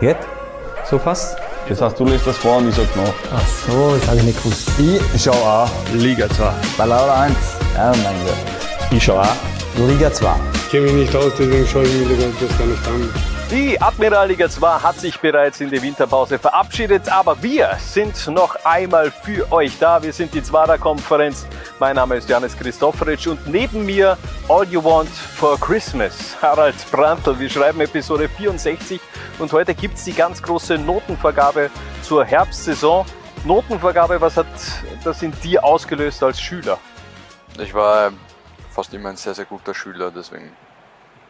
Geht? So passt? Das heißt, du lässt das vor und ich sag noch. Ach so, das habe ich nicht gewusst. Ich schau auch. Liga 2. Bei Laura 1. Ja, mein Gott. Ich schau auch. Liga 2. Ich kenne mich nicht aus, deswegen schaue ich mir das gar nicht an. Die Admiralliga 2 hat sich bereits in die Winterpause verabschiedet, aber wir sind noch einmal für euch da. Wir sind die Zwarer Konferenz. Mein Name ist Janis Christofferitsch und neben mir All You Want for Christmas, Harald Brandl. Wir schreiben Episode 64 und heute gibt es die ganz große Notenvergabe zur Herbstsaison. Notenvergabe, was hat das in dir ausgelöst als Schüler? Ich war fast immer ein sehr, sehr guter Schüler, deswegen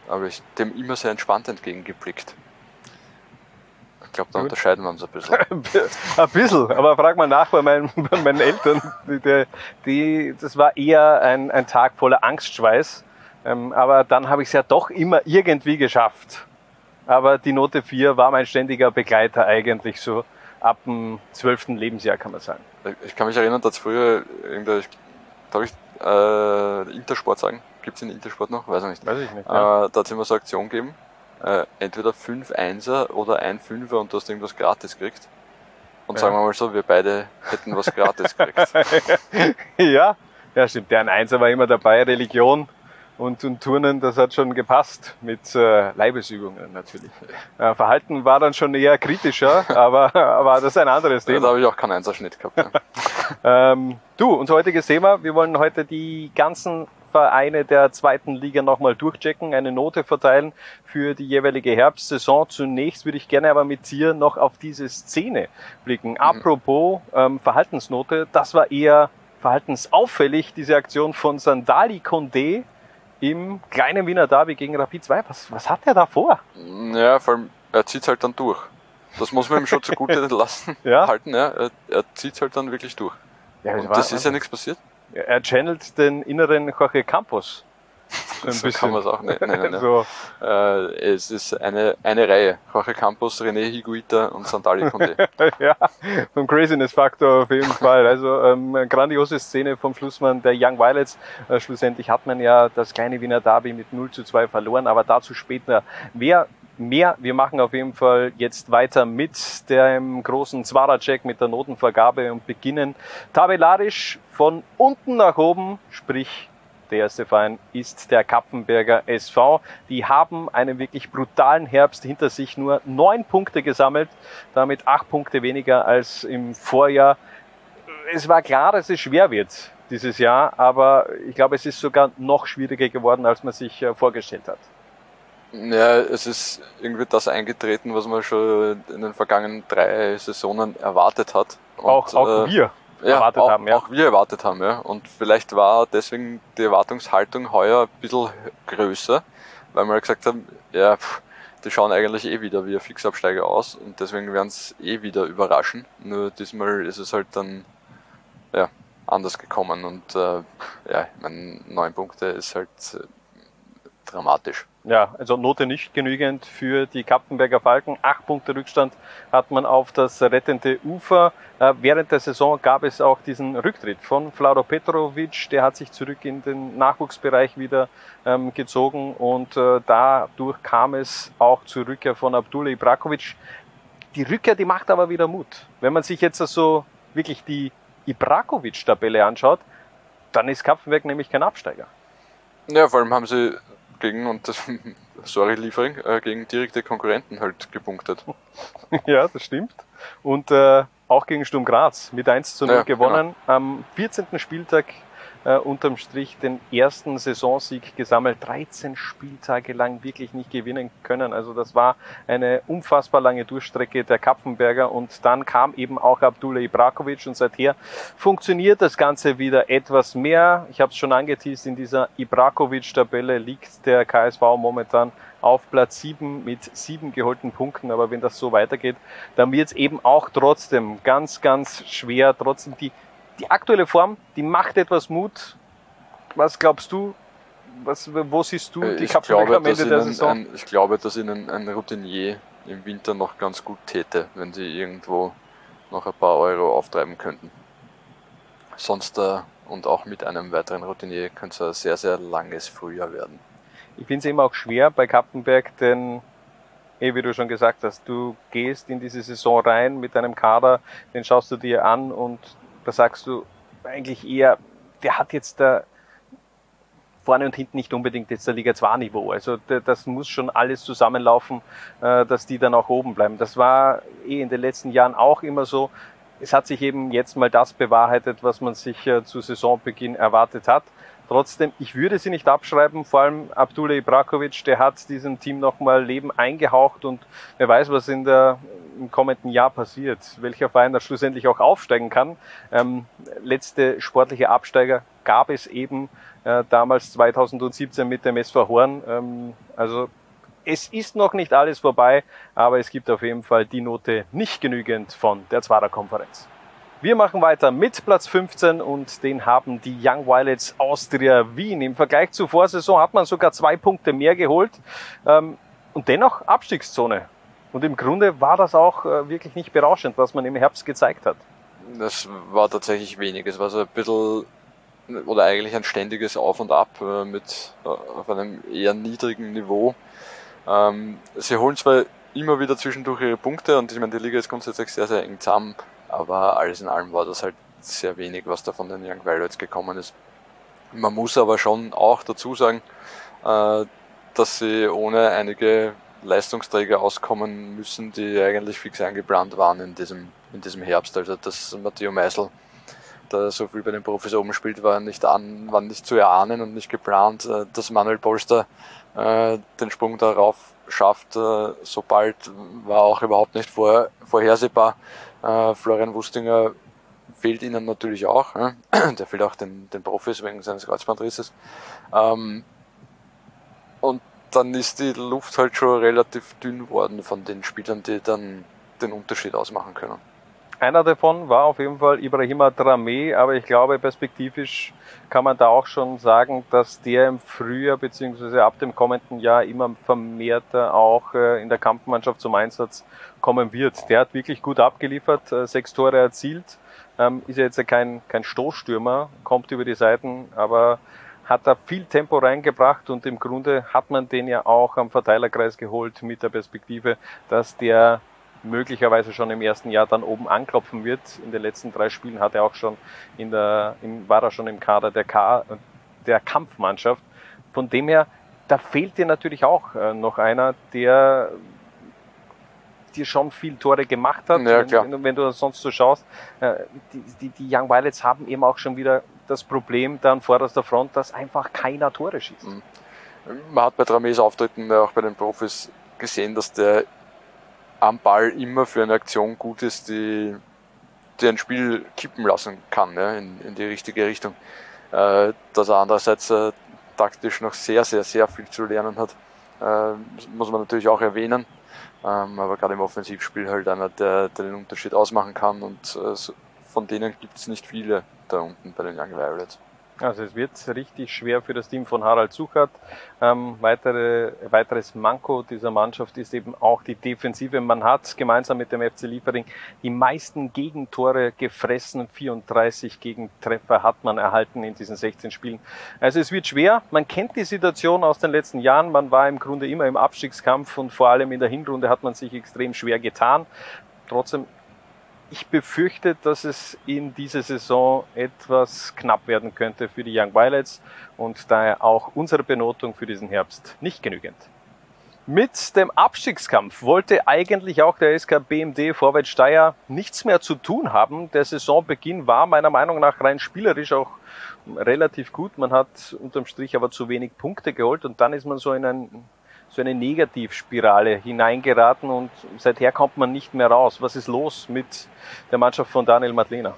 habe ich dem immer sehr entspannt entgegengeblickt. Ich glaube, da Gut. unterscheiden wir uns ein bisschen. Ein bisschen, aber frag mal nach bei meinen, bei meinen Eltern. Die, die, das war eher ein, ein Tag voller Angstschweiß. Ähm, aber dann habe ich es ja doch immer irgendwie geschafft. Aber die Note 4 war mein ständiger Begleiter eigentlich so ab dem 12. Lebensjahr, kann man sagen. Ich kann mich erinnern, dass früher, darf ich äh, Intersport sagen? Gibt es den Intersport noch? Weiß ich nicht. Weiß ich nicht. Äh, da hat es immer so Aktion gegeben. Äh, entweder 5 Einser oder ein Fünfer und du hast irgendwas gratis gekriegt. Und Ja. sagen wir mal so, wir beide hätten was gratis gekriegt. ja, ja, stimmt. Der ein Einser war immer dabei, Religion und, und Turnen, das hat schon gepasst mit äh, Leibesübungen natürlich. Äh, Verhalten war dann schon eher kritischer, aber, aber das ist ein anderes da Thema. habe ich auch keinen Einserschnitt gehabt. Ne? Ähm, du, unser heutiges Thema, wir wollen heute die ganzen Vereine der zweiten Liga nochmal durchchecken, eine Note verteilen für die jeweilige Herbstsaison. Zunächst würde ich gerne aber mit dir noch auf diese Szene blicken. Apropos ähm, Verhaltensnote, das war eher verhaltensauffällig, diese Aktion von Sandali Condé im kleinen Wiener Derby gegen Rapid 2. Was, was hat er da vor? Ja, vor allem, er zieht halt dann durch. Das muss man ihm schon zugute lassen, Ja. halten, ja. Er, er zieht halt dann wirklich durch. Ja, Und das ist ja nichts passiert. Er channelt den inneren Jorge Campos. Ein So kann man es auch nicht nennen. Ja. So, Äh, es ist eine, eine Reihe. Jorge Campos, René Higuita und Sandali Conde. ja, vom Craziness-Faktor auf jeden Fall. Also ähm, eine grandiose Szene vom Schlussmann der Young Violets. Äh, schlussendlich hat man ja das kleine Wiener Derby mit 0 zu 2 verloren, aber dazu später mehr. Mehr. Wir machen auf jeden Fall jetzt weiter mit dem großen Zwarer-Check, mit der Notenvergabe und beginnen tabellarisch von unten nach oben, sprich der erste Verein ist der Kapfenberger SV. Die haben einen wirklich brutalen Herbst hinter sich, nur neun Punkte gesammelt, damit acht Punkte weniger als im Vorjahr. Es war klar, dass es schwer wird dieses Jahr, aber ich glaube, es ist sogar noch schwieriger geworden, als man sich äh, vorgestellt hat. Ja, es ist irgendwie das eingetreten, was man schon in den vergangenen drei Saisonen erwartet hat. Und, auch auch äh, wir ja, erwartet auch, haben, ja. Auch wir erwartet haben, ja. Und vielleicht war deswegen die Erwartungshaltung heuer ein bisschen größer, weil wir gesagt haben, ja, pff, die schauen eigentlich eh wieder wie ein Fixabsteiger aus und deswegen werden es eh wieder überraschen. Nur diesmal ist es halt dann ja, anders gekommen und äh, ja, ich meine, neun Punkte ist halt äh, dramatisch. Ja, also Note nicht genügend für die Kapfenberger Falken. Acht Punkte Rückstand hat man auf das rettende Ufer. Äh, während der Saison gab es auch diesen Rücktritt von Vlado Petrovic. Der hat sich zurück in den Nachwuchsbereich wieder ähm, gezogen und äh, dadurch kam es auch zur Rückkehr von Abdullah Ibrakovic. Die Rückkehr, die macht aber wieder Mut. Wenn man sich jetzt so wirklich die Ibrakovic-Tabelle anschaut, dann ist Kapfenberg nämlich kein Absteiger. Ja, vor allem haben sie gegen, und das, sorry Liefering, äh, gegen direkte Konkurrenten halt gepunktet. Ja, das stimmt. Und äh, auch gegen Sturm Graz mit 1 zu 0 Ja, gewonnen. Am 14. Spieltag äh, unterm Strich den ersten Saisonsieg gesammelt. 13 Spieltage lang wirklich nicht gewinnen können. Also das war eine unfassbar lange Durchstrecke der Kapfenberger. Und dann kam eben auch Abdullah Ibrakovic und seither funktioniert das Ganze wieder etwas mehr. Ich habe es schon angeteased, in dieser Ibrakovic-Tabelle liegt der KSV momentan auf Platz 7 mit sieben geholten Punkten. Aber wenn das so weitergeht, dann wird es eben auch trotzdem ganz, ganz schwer. Trotzdem die, die aktuelle Form, die macht etwas Mut. Was glaubst du? Was, wo siehst du Äh, die glaube, am dass Ende der ihnen Saison? ein, ich glaube, dass ihnen ein Routinier im Winter noch ganz gut täte, wenn sie irgendwo noch ein paar Euro auftreiben könnten. Sonst äh, und auch mit einem weiteren Routinier könnte es ein sehr, sehr langes Frühjahr werden. Ich finde es eben auch schwer bei Kappenberg, denn eh, wie du schon gesagt hast, du gehst in diese Saison rein mit deinem Kader, den schaust du dir an und da sagst du eigentlich eher, der hat jetzt da vorne und hinten nicht unbedingt jetzt der Liga 2 Niveau. Also das muss schon alles zusammenlaufen, äh, dass die dann auch oben bleiben. Das war eh in den letzten Jahren auch immer so. Es hat sich eben jetzt mal das bewahrheitet, was man sich äh, zu Saisonbeginn erwartet hat. Trotzdem, ich würde sie nicht abschreiben, vor allem Abdullah Ibrakovic, der hat diesem Team nochmal Leben eingehaucht und wer weiß, was in der, im kommenden Jahr passiert, welcher Verein da schlussendlich auch aufsteigen kann. Ähm, letzte sportliche Absteiger gab es eben äh, damals 2017 mit dem SV Horn. Ähm, also es ist noch nicht alles vorbei, aber es gibt auf jeden Fall die Note nicht genügend von der Zwarer Konferenz. Wir machen weiter mit Platz 15 und den haben die Young Violets Austria Wien. Im Vergleich zur Vorsaison hat man sogar zwei Punkte mehr geholt ähm, und dennoch Abstiegszone. Und im Grunde war das auch äh, wirklich nicht berauschend, was man im Herbst gezeigt hat. Das war tatsächlich wenig. Es war so ein bisschen oder eigentlich ein ständiges Auf und Ab äh, mit äh, auf einem eher niedrigen Niveau. Ähm, sie holen zwar immer wieder zwischendurch ihre Punkte und ich meine, die Liga ist grundsätzlich sehr, sehr eng zusammen aber alles in allem war das halt sehr wenig, was da von den Young Violets gekommen ist. Man muss aber schon auch dazu sagen, dass sie ohne einige Leistungsträger auskommen müssen, die eigentlich fix eingeplant waren in diesem, in diesem Herbst. Also dass Matteo Meisel da so viel bei den Profis oben spielt, war nicht an, war nicht zu erahnen und nicht geplant. Äh, dass Manuel Polster äh, den Sprung darauf schafft, äh, so bald war auch überhaupt nicht vor, vorhersehbar. Äh, Florian Wustinger fehlt ihnen natürlich auch. Äh? Der fehlt auch den, den Profis wegen seines Kreuzbandrisses. Ähm, und dann ist die Luft halt schon relativ dünn worden von den Spielern, die dann den Unterschied ausmachen können. Einer davon war auf jeden Fall Ibrahima Dramé, aber ich glaube, perspektivisch kann man da auch schon sagen, dass der im Frühjahr beziehungsweise ab dem kommenden Jahr immer vermehrter auch äh, in der Kampfmannschaft zum Einsatz kommen wird. Der hat wirklich gut abgeliefert, äh, sechs Tore erzielt, ähm, ist ja jetzt kein, kein Stoßstürmer, kommt über die Seiten, aber hat da viel Tempo reingebracht und im Grunde hat man den ja auch am Verteilerkreis geholt mit der Perspektive, dass der möglicherweise schon im ersten Jahr dann oben anklopfen wird. In den letzten drei Spielen hat er auch schon in der, in, war er schon im Kader der, K, der Kampfmannschaft. Von dem her, da fehlt dir natürlich auch äh, noch einer, der dir schon viel Tore gemacht hat. Ja, wenn, wenn, du das sonst so schaust, äh, die, die, die Young Violets haben eben auch schon wieder das Problem dann vorderster Front, dass einfach keiner Tore schießt. Mhm. Man hat bei Drames Auftritten auch bei den Profis gesehen, dass der am Ball immer für eine Aktion gut ist, die, die ein Spiel kippen lassen kann, ja, in, in die richtige Richtung. Äh, dass er andererseits äh, taktisch noch sehr, sehr, sehr viel zu lernen hat, äh, muss man natürlich auch erwähnen. Ähm, aber gerade im Offensivspiel halt einer, der, der den Unterschied ausmachen kann und äh, von denen gibt es nicht viele da unten bei den Young Violets. Also es wird richtig schwer für das Team von Harald Suchert. Ähm, weitere, weiteres Manko dieser Mannschaft ist eben auch die Defensive. Man hat gemeinsam mit dem FC Liefering die meisten Gegentore gefressen. 34 Gegentreffer hat man erhalten in diesen 16 Spielen. Also es wird schwer. Man kennt die Situation aus den letzten Jahren. Man war im Grunde immer im Abstiegskampf und vor allem in der Hinrunde hat man sich extrem schwer getan. Trotzdem ich befürchte, dass es in dieser Saison etwas knapp werden könnte für die Young Violets und daher auch unsere Benotung für diesen Herbst nicht genügend. Mit dem Abstiegskampf wollte eigentlich auch der SK BMD Vorwärts Steyr nichts mehr zu tun haben. Der Saisonbeginn war meiner Meinung nach rein spielerisch auch relativ gut. Man hat unterm Strich aber zu wenig Punkte geholt und dann ist man so in ein so eine Negativspirale hineingeraten und seither kommt man nicht mehr raus. Was ist los mit der Mannschaft von Daniel Madlena?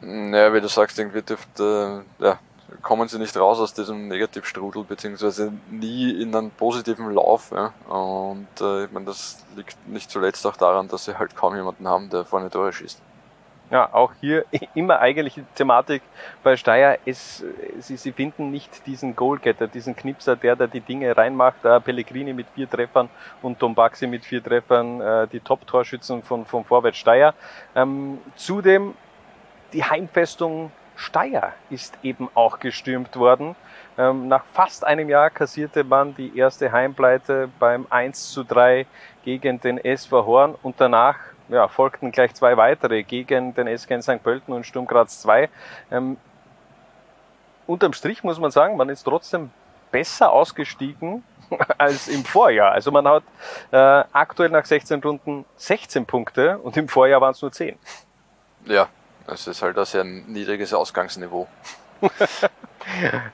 Naja, wie du sagst, irgendwie dürfte, äh, ja, kommen sie nicht raus aus diesem Negativstrudel, beziehungsweise nie in einen positiven Lauf. Ja. Und äh, ich meine, das liegt nicht zuletzt auch daran, dass sie halt kaum jemanden haben, der vorne Tore schießt. Ja, auch hier immer eigentlich die Thematik bei Steyr ist, sie, sie finden nicht diesen Goalgetter, diesen Knipser, der da die Dinge reinmacht. Äh, Pellegrini mit vier Treffern und Dombaxi mit vier Treffern, äh, die Top-Torschützen von, von Vorwärts Steyr. Ähm, zudem die Heimfestung Steyr ist eben auch gestürmt worden Ähm, nach fast einem Jahr kassierte man die erste Heimpleite beim 1 zu 3 gegen den SV Horn und danach ja, folgten gleich zwei weitere gegen den SK St. Pölten und Sturm Graz 2. Ähm, unterm Strich muss man sagen, man ist trotzdem besser ausgestiegen als im Vorjahr. Also man hat äh, aktuell nach 16 Runden 16 Punkte und im Vorjahr waren es nur 10. Ja, es ist halt ein sehr niedriges Ausgangsniveau.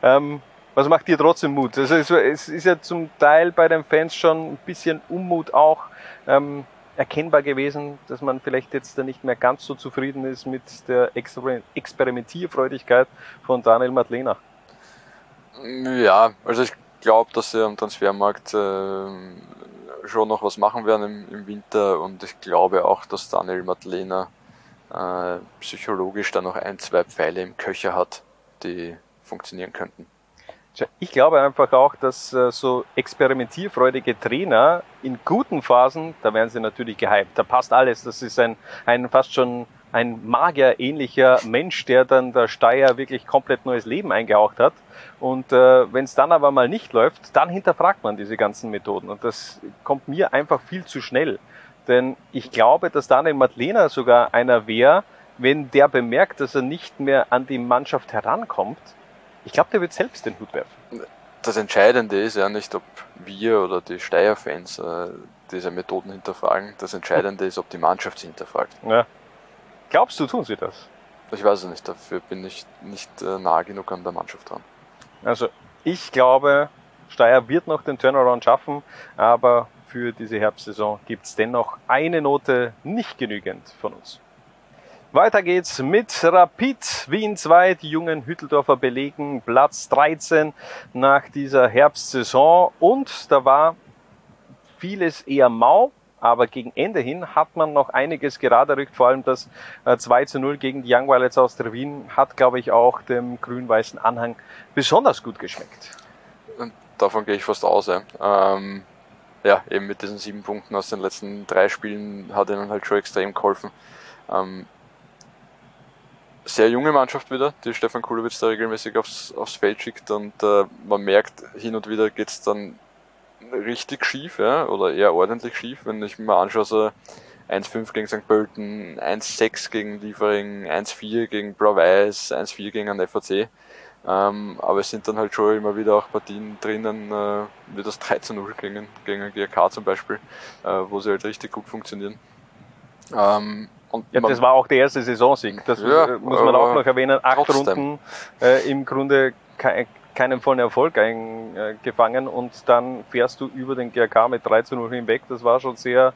ähm, was macht dir trotzdem Mut? Also es, es, ist ja zum Teil bei den Fans schon ein bisschen Unmut auch ähm, erkennbar gewesen, dass man vielleicht jetzt da nicht mehr ganz so zufrieden ist mit der Experimentierfreudigkeit von Daniel Madlena. Ja, also ich glaube, dass sie am Transfermarkt äh, schon noch was machen werden im, im, Winter und ich glaube auch, dass Daniel Madlena äh, psychologisch da noch ein, zwei Pfeile im Köcher hat, die funktionieren könnten. Ich glaube einfach auch, dass äh, so experimentierfreudige Trainer in guten Phasen, da werden sie natürlich gehypt. Da passt alles. Das ist ein, ein fast schon ein Magier-ähnlicher Mensch, der dann der Steier wirklich komplett neues Leben eingehaucht hat. Und äh, wenn es dann aber mal nicht läuft, dann hinterfragt man diese ganzen Methoden. Und das kommt mir einfach viel zu schnell. Denn ich glaube, dass Daniel Madlena sogar einer wäre, wenn der bemerkt, dass er nicht mehr an die Mannschaft herankommt, ich glaube, der wird selbst den Hut werfen. Das Entscheidende ist ja nicht, ob wir oder die Steyr-Fans äh, diese Methoden hinterfragen. Das Entscheidende ist, ob die Mannschaft sie hinterfragt. Ja. Glaubst du, tun sie das? Ich weiß es nicht. Dafür bin ich nicht äh, nah genug an der Mannschaft dran. Also, ich glaube, Steyr wird noch den Turnaround schaffen, aber für diese Herbstsaison gibt es dennoch eine Note nicht genügend von uns. Weiter geht's mit Rapid Wien 2. Die jungen Hütteldorfer belegen Platz 13 nach dieser Herbstsaison. Und da war vieles eher mau. Aber gegen Ende hin hat man noch einiges gerade rückt. Vor allem das 2 äh, zu 0 gegen die Young Violets aus der Wien hat, glaube ich, auch dem grün-weißen Anhang besonders gut geschmeckt. Und davon gehe ich fast aus. Ja. Ähm, ja, eben mit diesen sieben Punkten aus den letzten drei Spielen hat ihnen halt schon extrem geholfen. Ähm, sehr junge Mannschaft wieder, die Stefan Kulowitz da regelmäßig aufs, aufs Feld schickt und äh, man merkt, hin und wieder geht's dann richtig schief, ja, oder eher ordentlich schief, wenn ich mir anschaue, so 1-5 gegen St. Pölten, 1-6 gegen Liefering, 1-4 gegen Blau-Weiß, 1-4 gegen einen FAC. Ähm, aber es sind dann halt schon immer wieder auch Partien drinnen, äh, wie das 13-0 gegen, gegen GRK zum Beispiel, äh, wo sie halt richtig gut funktionieren. Ähm, und ja, das war auch der erste Saisonsieg. Das ja, muss man auch noch erwähnen. Acht trotzdem. Runden äh, im Grunde ke keinen vollen Erfolg eingefangen und dann fährst du über den GRK mit 3 zu 0 hinweg. Das war schon sehr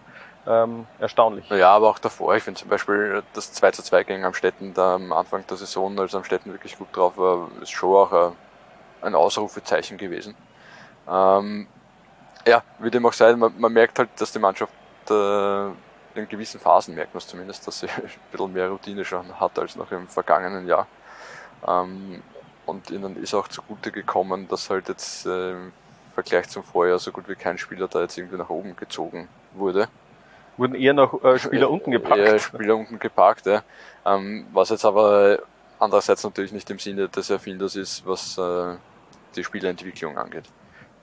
ähm, erstaunlich. Ja, aber auch davor. Ich finde zum Beispiel das 2 zu 2 gegen Amstetten da am Anfang der Saison, als Amstetten wirklich gut drauf war, ist schon auch ein, ein Ausrufezeichen gewesen. Ähm, ja, wie dem auch sei, man, man merkt halt, dass die Mannschaft äh, in gewissen Phasen merkt man es zumindest, dass sie ein bisschen mehr Routine schon hat als noch im vergangenen Jahr. Ähm, und ihnen ist auch zugute gekommen, dass halt jetzt äh, im Vergleich zum Vorjahr so gut wie kein Spieler da jetzt irgendwie nach oben gezogen wurde. Wurden eher noch äh, Spieler unten gepackt. Eher Spieler unten gepackt, ja. Ähm, was jetzt aber andererseits natürlich nicht im Sinne des Erfinders ist, was äh, die Spielentwicklung angeht.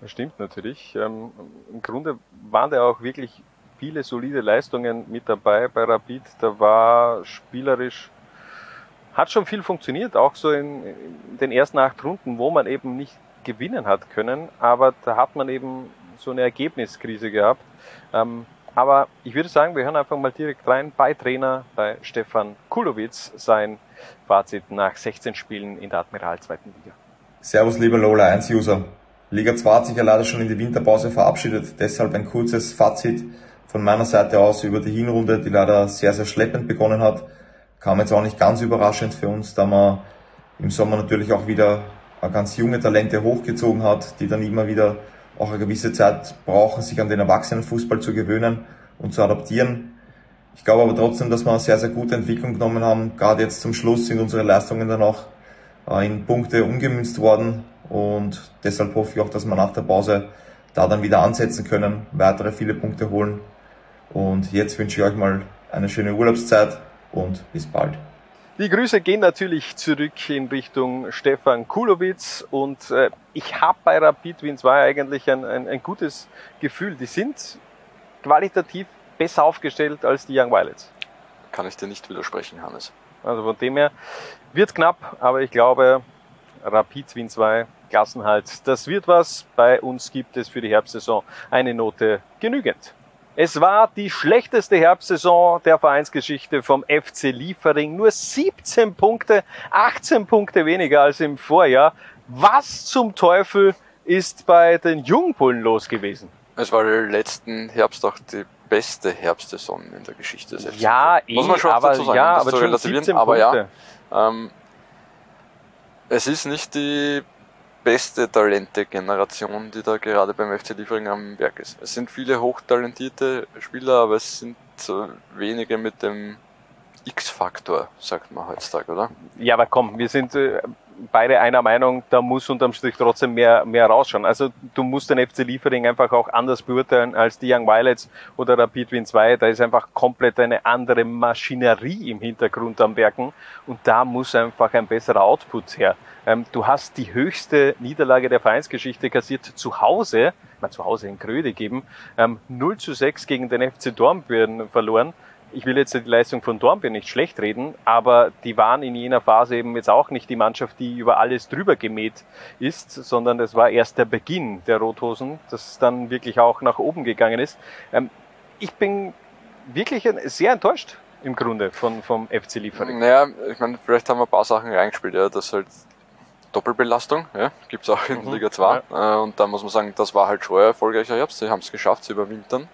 Das stimmt natürlich. Ähm, Im Grunde waren da auch wirklich viele solide Leistungen mit dabei bei Rapid. Da war spielerisch, hat schon viel funktioniert, auch so in, in den ersten acht Runden, wo man eben nicht gewinnen hat können, aber da hat man eben so eine Ergebniskrise gehabt. Ähm, aber ich würde sagen, wir hören einfach mal direkt rein bei Trainer, bei Stefan Kulowitz, sein Fazit nach 16 Spielen in der Admiral 2. Liga. Servus, lieber Lola 1-User. Liga 2 hat sich ja leider schon in die Winterpause verabschiedet, deshalb ein kurzes Fazit von meiner Seite aus über die Hinrunde, die leider sehr, sehr schleppend begonnen hat. Kam jetzt auch nicht ganz überraschend für uns, da man im Sommer natürlich auch wieder ganz junge Talente hochgezogen hat, die dann immer wieder auch eine gewisse Zeit brauchen, sich an den Erwachsenenfußball zu gewöhnen und zu adaptieren. Ich glaube aber trotzdem, dass wir eine sehr, sehr gute Entwicklung genommen haben. Gerade jetzt zum Schluss sind unsere Leistungen dann auch äh, in Punkte umgemünzt worden und deshalb hoffe ich auch, dass wir nach der Pause da dann wieder ansetzen können, weitere viele Punkte holen und jetzt wünsche ich euch mal eine schöne Urlaubszeit und bis bald. Die Grüße gehen natürlich zurück in Richtung Stefan Kulowitz und äh, ich habe bei Rapid Wien 2 eigentlich ein, ein, ein gutes Gefühl. Die sind qualitativ besser aufgestellt als die Young Violets. Kann ich dir nicht widersprechen, Hannes. Also von dem her wird knapp, aber ich glaube, Rapid Wien 2, Klassenhalt, das wird was. Bei uns gibt es für die Herbstsaison eine Note genügend. Es war die schlechteste Herbstsaison der Vereinsgeschichte vom FC Liefering. Nur 17 Punkte, 18 Punkte weniger als im Vorjahr. Was zum Teufel ist bei den Jungbullen los gewesen? Es war letzten Herbst auch die beste Herbstsaison in der Geschichte des FC. Ja, eh, Muss man schon aber, dazu sagen, ja, aber schon relativieren. 17 aber Punkte. ja, ähm, es ist nicht die beste Talente-Generation, die da gerade beim FC Liefering am Werk ist. Es sind viele hochtalentierte Spieler, aber es sind so wenige mit dem X-Faktor, sagt man heutzutage, oder? Ja, aber komm, wir sind äh, beide einer Meinung, da muss unterm Strich trotzdem mehr, mehr rausschauen. Also du musst den FC Liefering einfach auch anders beurteilen als die Young Violets oder Rapid Wien 2. Da ist einfach komplett eine andere Maschinerie im Hintergrund am Werken und da muss einfach ein besserer Output her. Ähm, du hast die höchste Niederlage der Vereinsgeschichte kassiert zu Hause, mal zu Hause in Gröde geben, ähm, 0 zu 6 gegen den FC Dornbirn verloren ich will jetzt die Leistung von Dornbirn nicht schlecht reden, aber die waren in jener Phase eben jetzt auch nicht die Mannschaft, die über alles drüber gemäht ist, sondern es war erst der Beginn der Rothosen, das dann wirklich auch nach oben gegangen ist. Ähm, ich bin wirklich sehr enttäuscht im Grunde von, vom FC Liefering. Naja, ich meine, vielleicht haben wir ein paar Sachen reingespielt, ja, das halt Doppelbelastung, ja, gibt's auch in Mhm, Liga 2. Äh, und da muss man sagen, das war halt schon erfolgreicher Herbst. Sie haben es geschafft, sie überwintern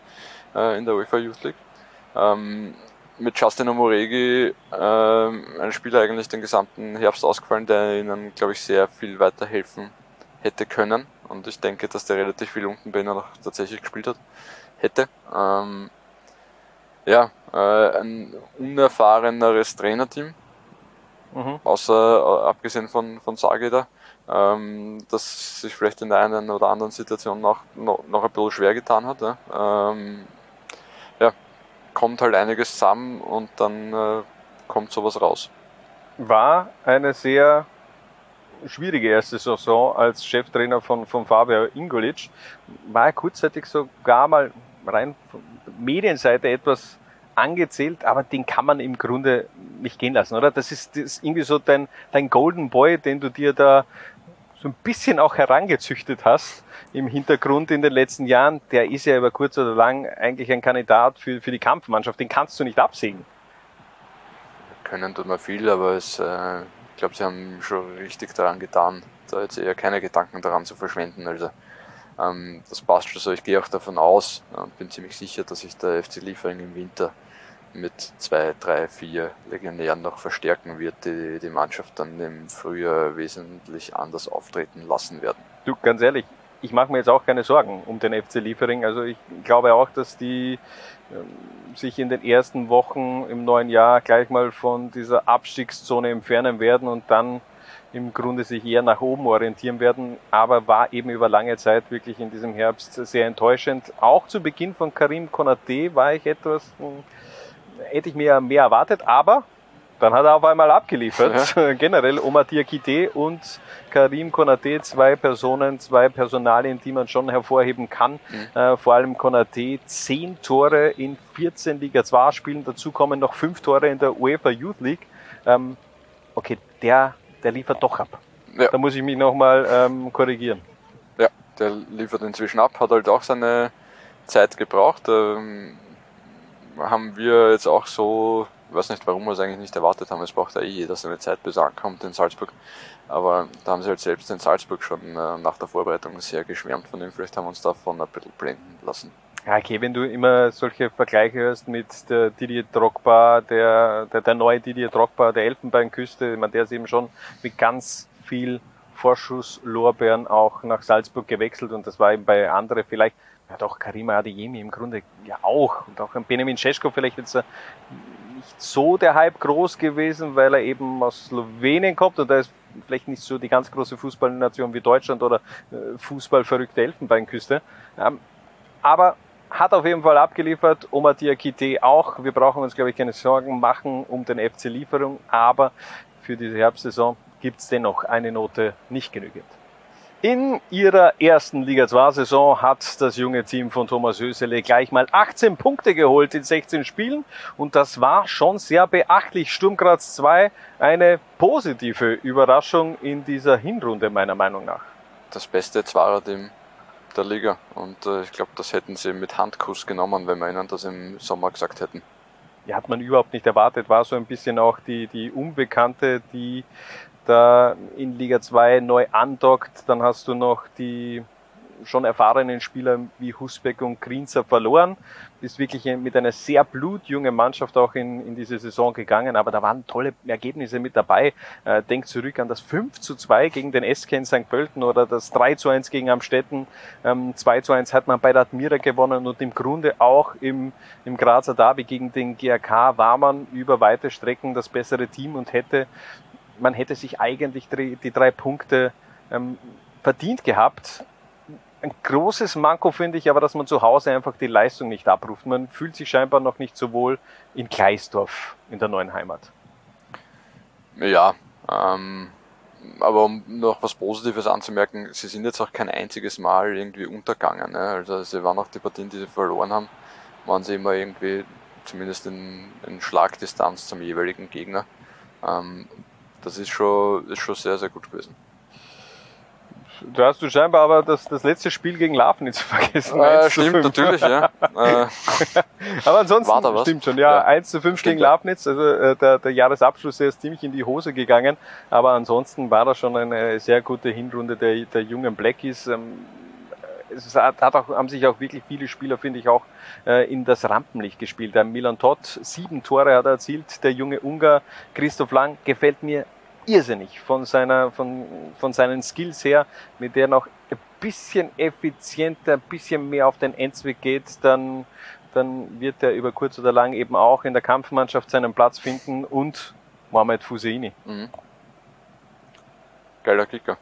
äh, in der UEFA Youth League. Ähm, mit Justin Omoregi ähm, ein Spieler eigentlich den gesamten Herbst ausgefallen, der ihnen, glaube ich, sehr viel weiterhelfen hätte können. Und ich denke, dass der relativ viel unten bei ihnen auch tatsächlich gespielt hat, hätte. Ähm, ja, äh, ein unerfahreneres Trainerteam, Mhm. außer äh, abgesehen von, von Sageda, ähm, das sich vielleicht in der einen oder anderen Situation noch, noch, noch ein bisschen schwer getan hat. Ja. Ähm, kommt halt einiges zusammen und dann äh, kommt sowas raus. War eine sehr schwierige erste Saison als Cheftrainer von, von Fabio Ingolic. War er kurzzeitig sogar mal rein von Medienseite etwas angezählt, aber den kann man im Grunde nicht gehen lassen, oder? Das ist, das ist irgendwie so dein, dein Golden Boy, den du dir da so ein bisschen auch herangezüchtet hast im Hintergrund in den letzten Jahren. Der ist ja über kurz oder lang eigentlich ein Kandidat für, für die Kampfmannschaft. Den kannst du nicht absägen. Können tut man viel, aber es, äh, ich glaube, sie haben schon richtig daran getan, da jetzt eher keine Gedanken daran zu verschwenden. Also ähm, das passt schon so. Ich gehe auch davon aus und bin ziemlich sicher, dass sich der FC Liefering im Winter mit zwei, drei, vier Legionären noch verstärken wird, die die Mannschaft dann im Frühjahr wesentlich anders auftreten lassen werden. Du, ganz ehrlich, ich mache mir jetzt auch keine Sorgen um den FC Liefering. Also ich glaube auch, dass die ähm, sich in den ersten Wochen im neuen Jahr gleich mal von dieser Abstiegszone entfernen werden und dann im Grunde sich eher nach oben orientieren werden, aber war eben über lange Zeit wirklich in diesem Herbst sehr enttäuschend. Auch zu Beginn von Karim Konate war ich etwas, hm, hätte ich mir mehr erwartet, aber dann hat er auf einmal abgeliefert. Generell Omar Diakite und Karim Konate, zwei Personen, zwei Personalien, die man schon hervorheben kann. Äh, vor allem Konate, zehn Tore in 14 Liga 2 Spielen, dazu kommen noch fünf Tore in der UEFA Youth League. Ähm, okay, der, der liefert doch ab. Ja. Da muss ich mich nochmal ähm, korrigieren. Ja, der liefert inzwischen ab, hat halt auch seine Zeit gebraucht. Ähm, haben wir jetzt auch so, ich weiß nicht, warum wir es eigentlich nicht erwartet haben, es braucht ja eh jeder seine Zeit, bis er ankommt in Salzburg. Aber da haben sie halt selbst in Salzburg schon äh, nach der Vorbereitung sehr geschwärmt von ihm. Vielleicht haben wir uns davon ein bisschen blenden lassen. Ja, okay, wenn du immer solche Vergleiche hörst mit der Didier Drogba, der, der, der neue Didier Drogba der Elfenbeinküste, ich meine, der ist eben schon mit ganz viel Vorschusslorbeeren auch nach Salzburg gewechselt und das war eben bei anderen vielleicht, ja doch, Karima Adeyemi im Grunde ja auch und auch Benjamin Cesko vielleicht jetzt äh, nicht so der Hype groß gewesen, weil er eben aus Slowenien kommt und da ist vielleicht nicht so die ganz große Fußballnation wie Deutschland oder äh, fußballverrückte Elfenbeinküste. Ähm, aber hat auf jeden Fall abgeliefert, Oma Diakite auch. Wir brauchen uns, glaube ich, keine Sorgen machen um den FC Lieferung, aber für diese Herbstsaison gibt es dennoch eine Note nicht genügend. In ihrer ersten Liga 2 Saison hat das junge Team von Thomas Hösele gleich mal 18 Punkte geholt in 16 Spielen und das war schon sehr beachtlich. Sturm Graz 2 eine positive Überraschung in dieser Hinrunde meiner Meinung nach. Das beste Zwarer-Team der Liga und äh, ich glaube, das hätten sie mit Handkuss genommen, wenn wir ihnen das im Sommer gesagt hätten ja, hat man überhaupt nicht erwartet, war so ein bisschen auch die, die Unbekannte, die da in Liga 2 neu andockt. Dann hast du noch die schon erfahrenen Spieler wie Husbeck und Grinzer verloren. Ist wirklich mit einer sehr blutjungen Mannschaft auch in, in diese Saison gegangen, aber da waren tolle Ergebnisse mit dabei. Äh, denk zurück an das 5 zu 2 gegen den SK in St. Pölten oder das 3 zu 1 gegen Amstetten. Ähm, 2 zu 1 hat man bei der Admira gewonnen und im Grunde auch im, im Grazer Derby gegen den GRK war man über weite Strecken das bessere Team und hätte man hätte sich eigentlich die, drei Punkte ähm, verdient gehabt. Ein großes Manko finde ich aber, dass man zu Hause einfach die Leistung nicht abruft. Man fühlt sich scheinbar noch nicht so wohl in Gleisdorf in der neuen Heimat. Ja, ähm, aber um noch was Positives anzumerken, sie sind jetzt auch kein einziges Mal irgendwie untergangen. Ne? Also sie waren auch die Partien, die sie verloren haben, waren sie immer irgendwie zumindest in, in Schlagdistanz zum jeweiligen Gegner. Ähm, das ist schon, ist schon sehr, sehr gut gewesen. Da hast du scheinbar aber das, das letzte Spiel gegen Lafnitz vergessen. Äh, stimmt, natürlich, ja. Äh, aber ansonsten stimmt schon, ja, ja. 1 zu 5 gegen Lafnitz, also äh, der, der Jahresabschluss ist ziemlich in die Hose gegangen, aber ansonsten war das schon eine sehr gute Hinrunde der, der jungen Blackies. Ähm, es hat auch, haben sich auch wirklich viele Spieler, finde ich, auch äh, in das Rampenlicht gespielt. Der Milan Todd, sieben Tore hat er erzielt. Der junge Ungar Christoph Lang gefällt mir irrsinnig von seiner, von, von seinen Skills her, mit der noch ein bisschen effizienter, ein bisschen mehr auf den Endzweg geht, dann, dann wird er über kurz oder lang eben auch in der Kampfmannschaft seinen Platz finden und Mohamed Fuseini. Mhm. Geiler Kicker.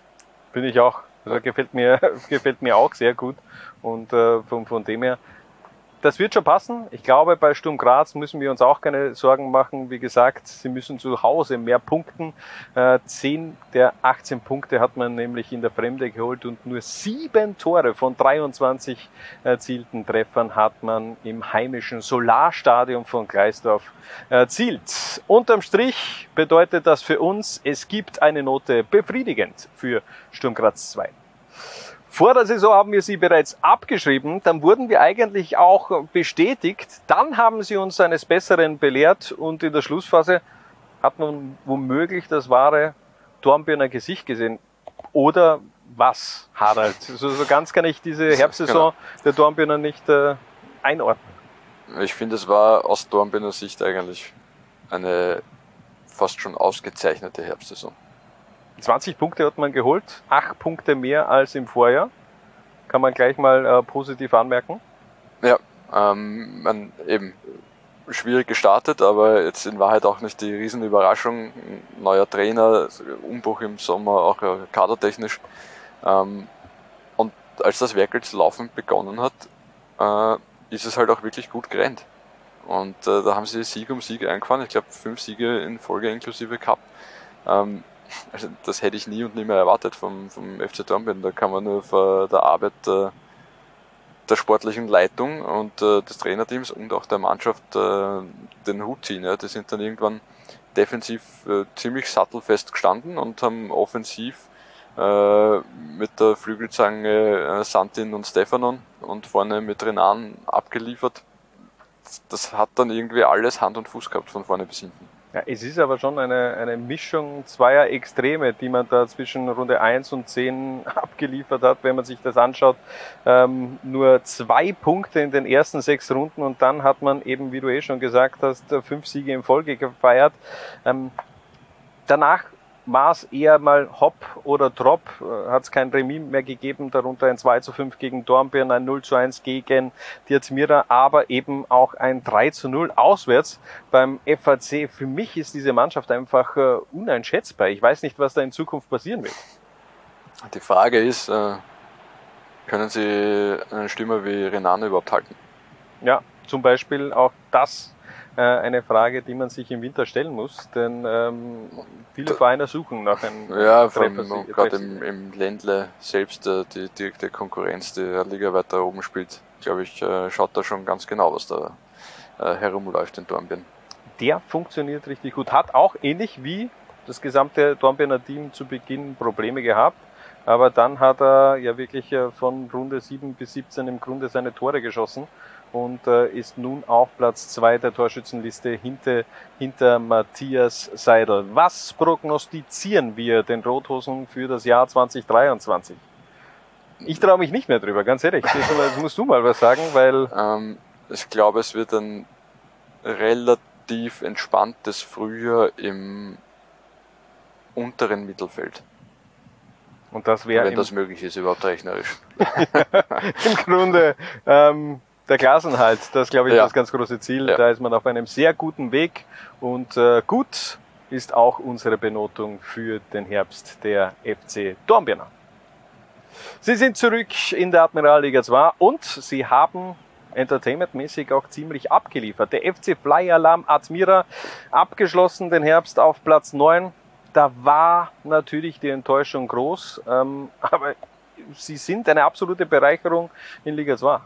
Bin ich auch. Also gefällt mir, gefällt mir auch sehr gut. Und äh, von, von dem her das wird schon passen. Ich glaube, bei Sturm Graz müssen wir uns auch keine Sorgen machen. Wie gesagt, sie müssen zu Hause mehr punkten. Äh, zehn der 18 Punkte hat man nämlich in der Fremde geholt und nur sieben Tore von 23 erzielten Treffern hat man im heimischen Solarstadion von Gleisdorf erzielt. Unterm Strich bedeutet das für uns, es gibt eine Note befriedigend für Sturm Graz 2. Vor der Saison haben wir sie bereits abgeschrieben, dann wurden wir eigentlich auch bestätigt, dann haben sie uns eines Besseren belehrt und in der Schlussphase hat man womöglich das wahre Dornbirner Gesicht gesehen. Oder was, Harald? So, so ganz kann ich diese Herbstsaison genau. der Dornbirner nicht äh, einordnen. Ich finde, es war aus Dornbirner Sicht eigentlich eine fast schon ausgezeichnete Herbstsaison. 20 Punkte hat man geholt, 8 Punkte mehr als im Vorjahr. Kann man gleich mal äh, positiv anmerken. Ja, ähm, man eben schwierig gestartet, aber jetzt in Wahrheit auch nicht die Riesenüberraschung. Neuer Trainer, Umbruch im Sommer, auch äh, kadertechnisch. Ähm, und als das Werkel zu laufen begonnen hat, äh, ist es halt auch wirklich gut gerannt. Und äh, da haben sie Sieg um Sieg eingefahren. Ich glaube, fünf Siege in Folge inklusive Cup. Ähm, also das hätte ich nie und nie mehr erwartet vom, vom FC Dornbirn. Da kann man nur vor der Arbeit äh, der sportlichen Leitung und äh, des Trainerteams und auch der Mannschaft äh, den Hut ziehen. Ja. Die sind dann irgendwann defensiv äh, ziemlich sattelfest gestanden und haben offensiv äh, mit der Flügelzange äh, Santin und Stefanon und vorne mit Renan abgeliefert. Das hat dann irgendwie alles Hand und Fuß gehabt von vorne bis hinten. Ja, es ist aber schon eine, eine Mischung zweier Extreme, die man da zwischen Runde 1 und 10 abgeliefert hat, wenn man sich das anschaut. Ähm, nur zwei Punkte in den ersten sechs Runden und dann hat man eben, wie du eh schon gesagt hast, fünf Siege in Folge gefeiert. Ähm, danach war es eher mal Hopp oder Drop, äh, hat es kein Remis mehr gegeben, darunter ein 2 zu 5 gegen Dornbirn, ein 0 zu 1 gegen die Admira, aber eben auch ein 3 zu 0 auswärts beim FAC. Für mich ist diese Mannschaft einfach äh, uneinschätzbar. Ich weiß nicht, was da in Zukunft passieren wird. Die Frage ist, äh, können Sie einen Stürmer wie Renan überhaupt halten? Ja, zum Beispiel auch das eine Frage, die man sich im Winter stellen muss, denn ähm, viele Vereine suchen nach einem Ja, vor allem gerade im, im Ländle selbst äh, die direkte Konkurrenz, die eine Liga weiter oben spielt, glaube ich, äh, schaut da schon ganz genau, was da äh, herumläuft in Dornbirn. der funktioniert richtig gut. Hat auch ähnlich wie das gesamte Dornbirner Team zu Beginn Probleme gehabt. Aber dann hat er ja wirklich äh, von Runde 7 bis 17 im Grunde seine Tore geschossen und äh, ist nun auf Platz 2 der Torschützenliste hinter, hinter Matthias Seidel. Was prognostizieren wir den Rothosen für das Jahr 2023? Ich traue mich nicht mehr drüber, ganz ehrlich. Jetzt musst du mal was sagen, weil Ähm, ich glaube, es wird ein relativ entspanntes Frühjahr im unteren Mittelfeld, und das wäre wenn das möglich ist, überhaupt rechnerisch. im Grunde ähm, der Klassenhalt, das glaube ich Ja. ist das ganz große Ziel. Ja. Da ist man auf einem sehr guten Weg und äh, gut ist auch unsere Benotung für den Herbst der FC Dornbirner. Sie sind zurück in der Admiralliga 2 und sie haben entertainmentmäßig auch ziemlich abgeliefert. Der FC Fly Alarm Admira abgeschlossen den Herbst auf Platz 9. Da war natürlich die Enttäuschung groß, ähm, aber sie sind eine absolute Bereicherung in Liga 2.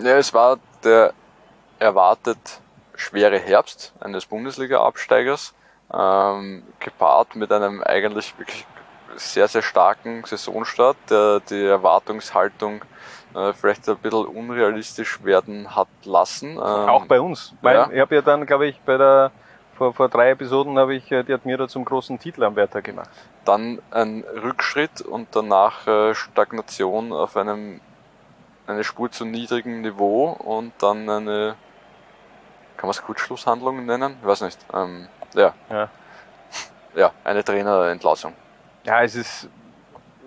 Ja, es war der erwartet schwere Herbst eines Bundesliga-Absteigers, ähm, gepaart mit einem eigentlich wirklich sehr, sehr starken Saisonstart, der die Erwartungshaltung äh, vielleicht ein bisschen unrealistisch werden hat lassen. Ähm, Auch bei uns. Weil ja. Ich habe ja dann, glaube ich, bei der vor, vor drei Episoden habe ich äh, die Admira zum großen Titelanwärter gemacht. Dann ein Rückschritt und danach äh, Stagnation auf einem eine Spur zu niedrigem Niveau und dann eine kann man es Kurzschlusshandlung nennen? Ich weiß nicht. Ähm, ja. Ja. Ja, eine Trainerentlassung. Ja, es ist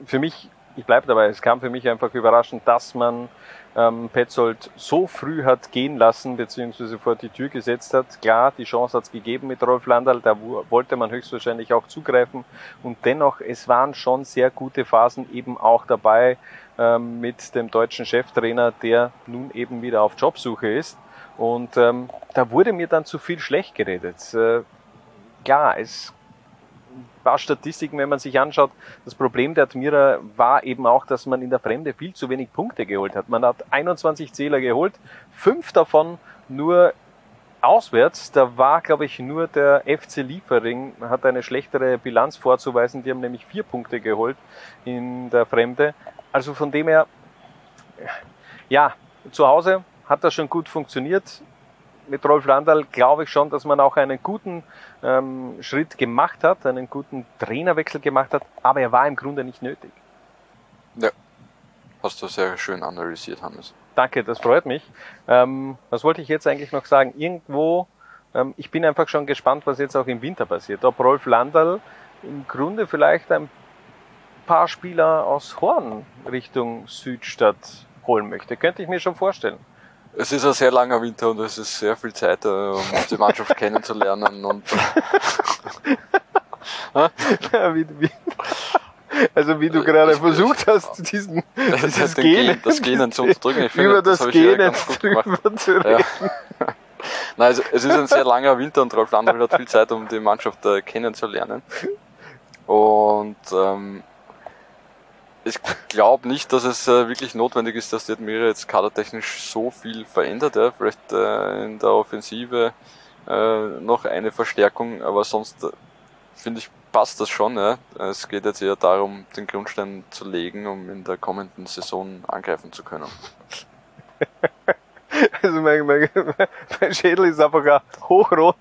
für mich, ich bleibe dabei, es kam für mich einfach überraschend, dass man ähm, Petzold so früh hat gehen lassen, beziehungsweise vor die Tür gesetzt hat. Klar, die Chance hat es gegeben mit Rolf Landal, da wo- wollte man höchstwahrscheinlich auch zugreifen. Und dennoch, es waren schon sehr gute Phasen eben auch dabei ähm, mit dem deutschen Cheftrainer, der nun eben wieder auf Jobsuche ist. Und ähm, da wurde mir dann zu viel schlecht geredet. Äh, klar, es paar Statistiken, wenn man sich anschaut. Das Problem der Admira war eben auch, dass man in der Fremde viel zu wenig Punkte geholt hat. Man hat 21 Zähler geholt, fünf davon nur auswärts. Da war, glaube ich, nur der FC Liefering, hat eine schlechtere Bilanz vorzuweisen. Die haben nämlich vier Punkte geholt in der Fremde. Also von dem her, ja, zu Hause hat das schon gut funktioniert mit Rolf Landal glaube ich schon, dass man auch einen guten ähm, Schritt gemacht hat, einen guten Trainerwechsel gemacht hat, aber er war im Grunde nicht nötig. Hast du sehr schön analysiert, Hannes. Danke, das freut mich. Ähm, was wollte ich jetzt eigentlich noch sagen? Irgendwo, ähm, ich bin einfach schon gespannt, was jetzt auch im Winter passiert. Ob Rolf Landal im Grunde vielleicht ein paar Spieler aus Horn Richtung Südstadt holen möchte. Könnte ich mir schon vorstellen. Es ist ein sehr langer Winter und es ist sehr viel Zeit, äh, um die Mannschaft kennenzulernen und wie, wie, also wie du gerade Ich- versucht hast, diesen dieses den Gen, Gen- das Genen zu unterdrücken. Ich finde, über das das habe ich ja Gen ganz jetzt gut gemacht. drüber zu Ja. reden. Nein, also es ist ein sehr langer Winter und Rolf Landl hat viel Zeit, um die Mannschaft äh, kennenzulernen. Und ähm, ich glaube nicht, dass es äh, wirklich notwendig ist, dass die Admira jetzt kadertechnisch so viel verändert. Ja. Vielleicht äh, in der Offensive äh, noch eine Verstärkung, aber sonst äh, finde ich, passt das schon. Ja. Es geht jetzt eher darum, den Grundstein zu legen, um in der kommenden Saison angreifen zu können. Also mein, mein, mein Schädel ist einfach auch hochrot,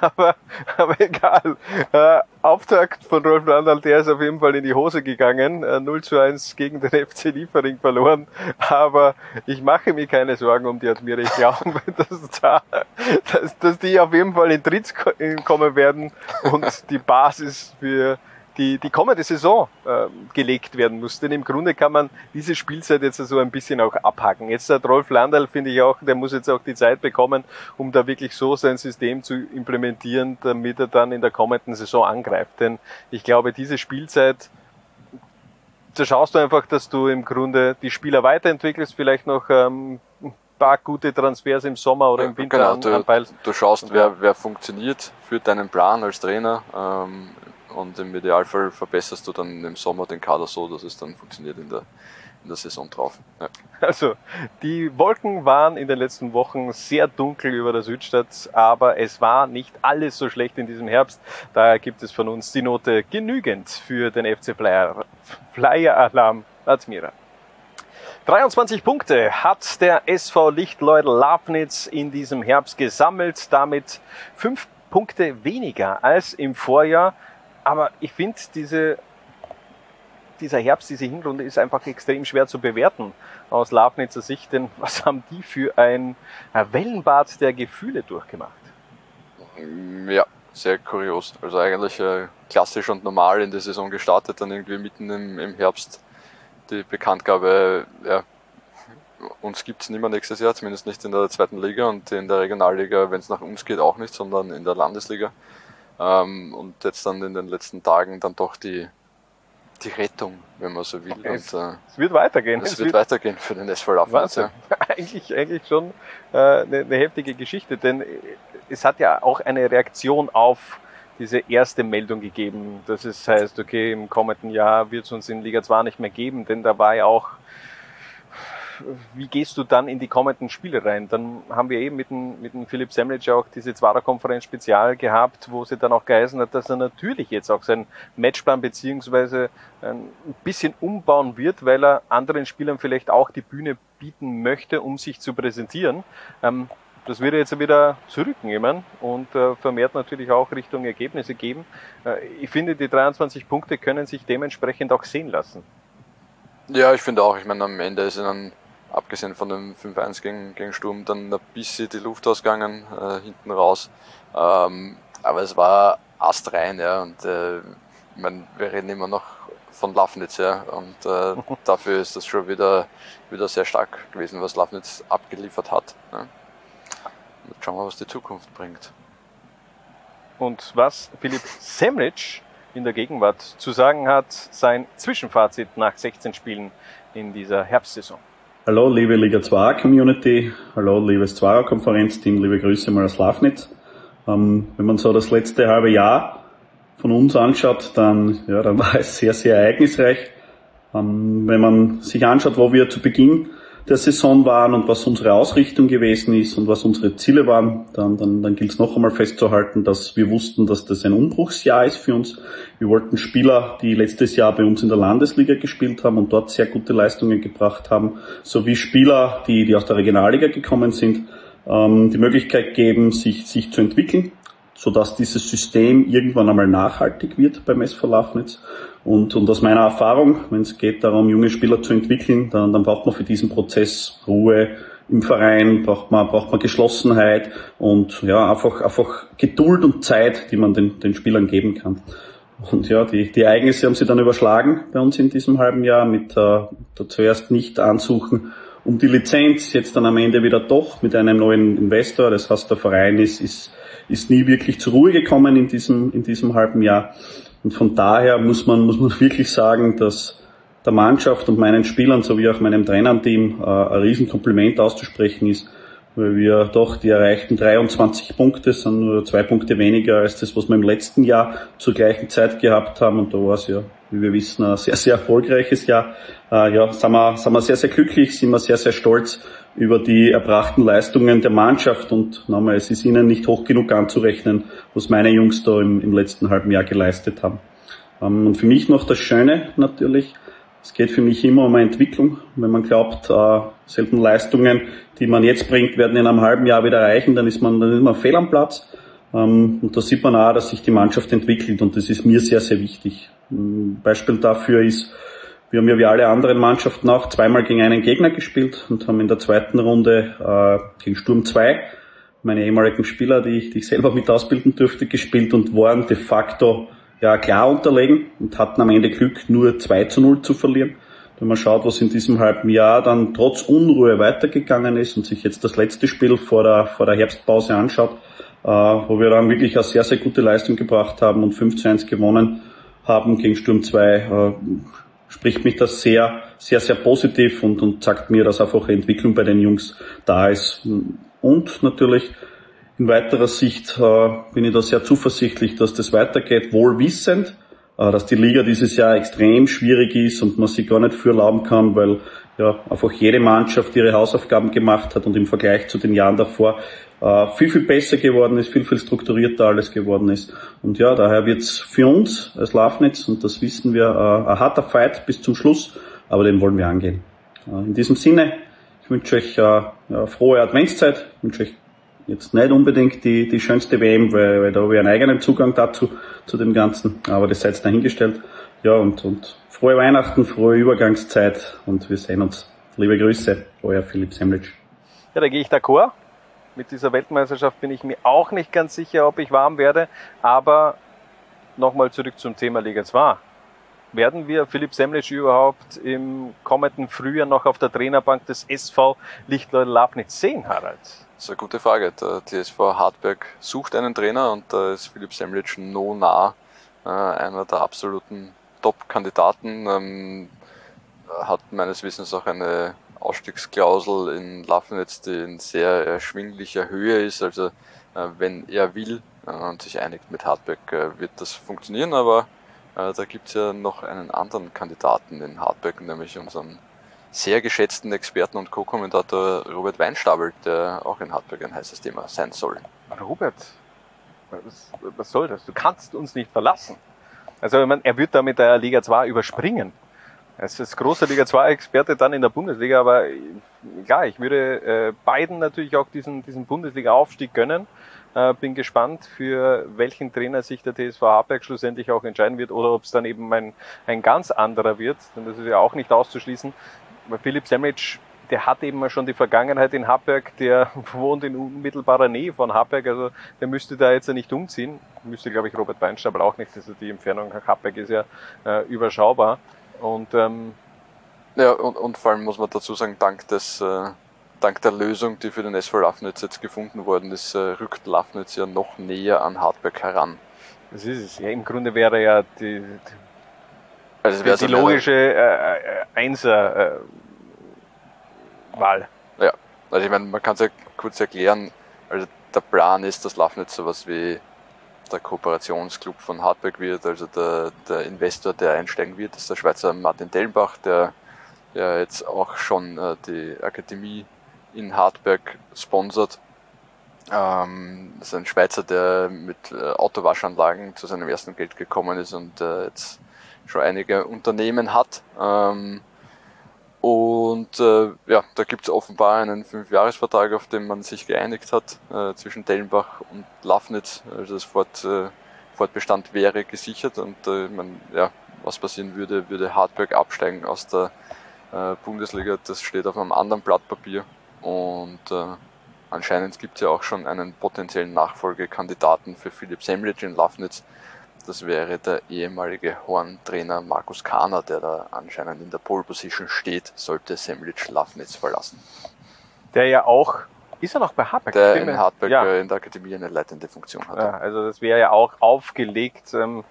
aber, aber egal. Äh, Auftakt von Rolf Landal, der ist auf jeden Fall in die Hose gegangen. Äh, 0 zu 1 gegen den FC Liefering verloren. Aber ich mache mir keine Sorgen um die Admira. Ich glaube, dass, da, dass, dass die auf jeden Fall in Tritt ko- kommen werden und die Basis für die, die kommende Saison äh, gelegt werden muss. Denn im Grunde kann man diese Spielzeit jetzt so ein bisschen auch abhaken. Jetzt hat Rolf Landal, finde ich auch, der muss jetzt auch die Zeit bekommen, um da wirklich so sein System zu implementieren, damit er dann in der kommenden Saison angreift. Denn ich glaube, diese Spielzeit, da schaust du einfach, dass du im Grunde die Spieler weiterentwickelst, vielleicht noch ähm, paar gute Transfers im Sommer oder im Winter genau, du, anpeilst. du schaust, wer, wer funktioniert für deinen Plan als Trainer ähm, und im Idealfall verbesserst du dann im Sommer den Kader so, dass es dann funktioniert in der, in der Saison drauf. Ja. Also, die Wolken waren in den letzten Wochen sehr dunkel über der Südstadt, aber es war nicht alles so schlecht in diesem Herbst. Daher gibt es von uns die Note genügend für den FC Flyer, Flyer Alarm Admira. 23 Punkte hat der SV Lichtleudel Lafnitz in diesem Herbst gesammelt, damit fünf Punkte weniger als im Vorjahr. Aber ich finde, diese, dieser Herbst, diese Hinrunde ist einfach extrem schwer zu bewerten aus Lafnitzer Sicht, denn was haben die für ein Wellenbad der Gefühle durchgemacht? Ja, sehr kurios. Also eigentlich äh, klassisch und normal in der Saison gestartet, dann irgendwie mitten im, im Herbst die Bekanntgabe, ja, uns gibt's nicht mehr nächstes Jahr, zumindest nicht in der zweiten Liga und in der Regionalliga, wenn es nach uns geht, auch nicht, sondern in der Landesliga. Ähm, und jetzt dann in den letzten Tagen dann doch die, die Rettung, wenn man so will. Es, und, äh, es wird weitergehen. es, wird, weitergehen für den SV. Wahnsinn. Ja. eigentlich, eigentlich schon äh, eine, eine heftige Geschichte, denn es hat ja auch eine Reaktion auf diese erste Meldung gegeben, dass es heißt, okay, im kommenden Jahr wird es uns in Liga 2 nicht mehr geben, denn da war ja auch, wie gehst du dann in die kommenden Spiele rein? Dann haben wir eben mit dem, mit dem Philipp Semlitsch auch diese Zwarer-Konferenz Spezial gehabt, wo sie dann auch geheißen hat, dass er natürlich jetzt auch seinen Matchplan beziehungsweise ein bisschen umbauen wird, weil er anderen Spielern vielleicht auch die Bühne bieten möchte, um sich zu präsentieren. Ähm, das wird jetzt wieder zurücknehmen und äh, vermehrt natürlich auch Richtung Ergebnisse geben. Äh, ich finde, die 23 Punkte können sich dementsprechend auch sehen lassen. Ja, ich finde auch. Ich meine, am Ende ist dann, abgesehen von dem 5-1 gegen, gegen Sturm, dann ein bisschen die Luft ausgegangen, äh, hinten raus. Ähm, aber es war astrein, ja. Und äh, ich meine, wir reden immer noch von Lafnitz, ja. Und äh, dafür ist das schon wieder, wieder sehr stark gewesen, was Lafnitz abgeliefert hat. Ja. Jetzt schauen wir, was die Zukunft bringt. Und was Philipp Semlitsch in der Gegenwart zu sagen hat, sein Zwischenfazit nach 16 Spielen in dieser Herbstsaison. Hallo, liebe Liga 2 Community. Hallo, liebes Zweier Konferenzteam. Liebe Grüße mal aus Lafnitz. Ähm, wenn man so das letzte halbe Jahr von uns anschaut, dann, ja, dann war es sehr, sehr ereignisreich. Ähm, wenn man sich anschaut, wo wir zu Beginn der Saison waren und was unsere Ausrichtung gewesen ist und was unsere Ziele waren, dann, dann, dann gilt es noch einmal festzuhalten, dass wir wussten, dass das ein Umbruchsjahr ist für uns. Wir wollten Spieler, die letztes Jahr bei uns in der Landesliga gespielt haben und dort sehr gute Leistungen gebracht haben, sowie Spieler, die, die aus der Regionalliga gekommen sind, ähm, die Möglichkeit geben, sich, sich zu entwickeln, sodass dieses System irgendwann einmal nachhaltig wird beim SV Lafnitz. Und, und aus meiner Erfahrung, wenn es geht darum, junge Spieler zu entwickeln, dann, dann braucht man für diesen Prozess Ruhe im Verein, braucht man, braucht man Geschlossenheit und ja, einfach, einfach Geduld und Zeit, die man den, den Spielern geben kann. Und ja, die, die Ereignisse haben sie dann überschlagen bei uns in diesem halben Jahr mit äh, der zuerst nicht ansuchen um die Lizenz, jetzt dann am Ende wieder doch mit einem neuen Investor. Das heißt, der Verein ist, ist, ist nie wirklich zur Ruhe gekommen in diesem, in diesem halben Jahr. Und von daher muss man, muss man wirklich sagen, dass der Mannschaft und meinen Spielern sowie auch meinem Trainerteam äh, ein Riesenkompliment auszusprechen ist, weil wir doch die erreichten 23 Punkte sind nur zwei Punkte weniger als das, was wir im letzten Jahr zur gleichen Zeit gehabt haben. Und da war es ja, wie wir wissen, ein sehr, sehr erfolgreiches Jahr. Äh, ja, sind wir, sind wir sehr, sehr glücklich, sind wir sehr, sehr stolz über die erbrachten Leistungen der Mannschaft und nochmal, es ist ihnen nicht hoch genug anzurechnen, was meine Jungs da im, im letzten halben Jahr geleistet haben. Ähm, und für mich noch das Schöne natürlich, es geht für mich immer um eine Entwicklung. Wenn man glaubt, äh, selten Leistungen, die man jetzt bringt, werden in einem halben Jahr wieder erreichen, dann ist man, dann ist man fehl am Platz. Ähm, und da sieht man auch, dass sich die Mannschaft entwickelt und das ist mir sehr, sehr wichtig. Ein Beispiel dafür ist, wir haben ja wie alle anderen Mannschaften auch zweimal gegen einen Gegner gespielt und haben in der zweiten Runde äh, gegen Sturm 2 meine ehemaligen Spieler, die ich, die ich selber mit ausbilden dürfte, gespielt und waren de facto ja klar unterlegen und hatten am Ende Glück, nur 2 zu 0 zu verlieren. Wenn man schaut, was in diesem halben Jahr dann trotz Unruhe weitergegangen ist und sich jetzt das letzte Spiel vor der, vor der Herbstpause anschaut, äh, wo wir dann wirklich eine sehr, sehr gute Leistung gebracht haben und 5 zu 1 gewonnen haben gegen Sturm 2, äh, spricht mich das sehr, sehr, sehr positiv und, und sagt mir, dass einfach Entwicklung bei den Jungs da ist. Und natürlich in weiterer Sicht äh, bin ich da sehr zuversichtlich, dass das weitergeht, wohl wissend, äh, dass die Liga dieses Jahr extrem schwierig ist und man sich gar nicht für erlauben kann, weil ja einfach jede Mannschaft ihre Hausaufgaben gemacht hat und im Vergleich zu den Jahren davor äh, viel, viel besser geworden ist, viel, viel strukturierter alles geworden ist. Und ja, daher wird's für uns als Lafnitz, und das wissen wir, äh, ein harter Fight bis zum Schluss, aber den wollen wir angehen. Äh, in diesem Sinne, ich wünsche euch äh, ja, frohe Adventszeit, ich wünsche euch jetzt nicht unbedingt die, die schönste WM, weil, weil da habe ich einen eigenen Zugang dazu, zu dem Ganzen, aber das seid dahingestellt. Ja, und, und frohe Weihnachten, frohe Übergangszeit und wir sehen uns. Liebe Grüße, euer Philipp Semlitsch. Ja, da gehe ich d'accord. Mit dieser Weltmeisterschaft bin ich mir auch nicht ganz sicher, ob ich warm werde, aber nochmal zurück zum Thema Liga 2. Werden wir Philipp Semlitsch überhaupt im kommenden Frühjahr noch auf der Trainerbank des SV Lichtleut Lafnitz sehen, Harald? Das ist eine gute Frage. Der TSV Hartberg sucht einen Trainer und da ist Philipp Semlitsch no nah äh, einer der absoluten Top-Kandidaten. Ähm, hat meines Wissens auch eine Ausstiegsklausel in Lafnitz, die in sehr erschwinglicher Höhe ist. Also äh, wenn er will äh, und sich einigt mit Hartberg, äh, wird das funktionieren, aber da gibt's ja noch einen anderen Kandidaten in Hartberg, nämlich unseren sehr geschätzten Experten und Co-Kommentator Robert Weinstabel, der auch in Hartberg ein heißes Thema sein soll. Robert, was, was soll das? Du kannst uns nicht verlassen. Also ich meine, er wird da mit der Liga 2 überspringen. Er ist das große Liga 2 Experte dann in der Bundesliga, aber klar, ich würde äh, beiden natürlich auch diesen, diesen Bundesliga-Aufstieg gönnen. Äh, bin gespannt, für welchen Trainer sich der TSV Hartberg schlussendlich auch entscheiden wird oder ob es dann eben ein, ein ganz anderer wird, denn das ist ja auch nicht auszuschließen. Philipp Semmich, der hat eben schon die Vergangenheit in Hartberg, der wohnt in unmittelbarer Nähe von Hartberg, also der müsste da jetzt ja nicht umziehen. Müsste, glaube ich, Robert Beinstabel auch nicht, also die Entfernung nach Hartberg ist ja äh, überschaubar. Und ähm, Ja, und, und vor allem muss man dazu sagen, dank des äh, dank der Lösung, die für den SV Lafnitz jetzt gefunden worden ist, äh, rückt Lafnitz ja noch näher an Hartberg heran. das ist es. Ja, im Grunde wäre ja die, Also die, wäre die eine- logische äh, äh, Einser äh. Ja, also ich meine, man kann es ja kurz erklären. Also der Plan ist, dass Lafnitz sowas wie der Kooperationsclub von Hartberg wird. Also der, der Investor, der einsteigen wird, ist der Schweizer Martin Dellenbach, der ja jetzt auch schon äh, die Akademie in Hartberg sponsert. Ähm, das ist ein Schweizer, der mit äh, Autowaschanlagen zu seinem ersten Geld gekommen ist und äh, jetzt schon einige Unternehmen hat. Ähm, und äh, ja, da gibt es offenbar einen Fünfjahresvertrag, auf den man sich geeinigt hat äh, zwischen Dellenbach und Lafnitz. Also das Fort, äh, Fortbestand wäre gesichert und äh, man, ja, was passieren würde, würde Hartberg absteigen aus der äh, Bundesliga. Das steht auf einem anderen Blatt Papier. Und äh, anscheinend gibt es ja auch schon einen potenziellen Nachfolgekandidaten für Philipp Semlitsch in Lafnitz. Das wäre der ehemalige Horn-Trainer Markus Kahner, der da anscheinend in der Pole Position steht, sollte Semlitsch Lafnitz verlassen. Der ja auch, ist er noch bei Hartberg? Der in mir- Hartberg Ja. äh, in der Akademie eine leitende Funktion hat. Ja, also das wäre ja auch aufgelegt. Ähm,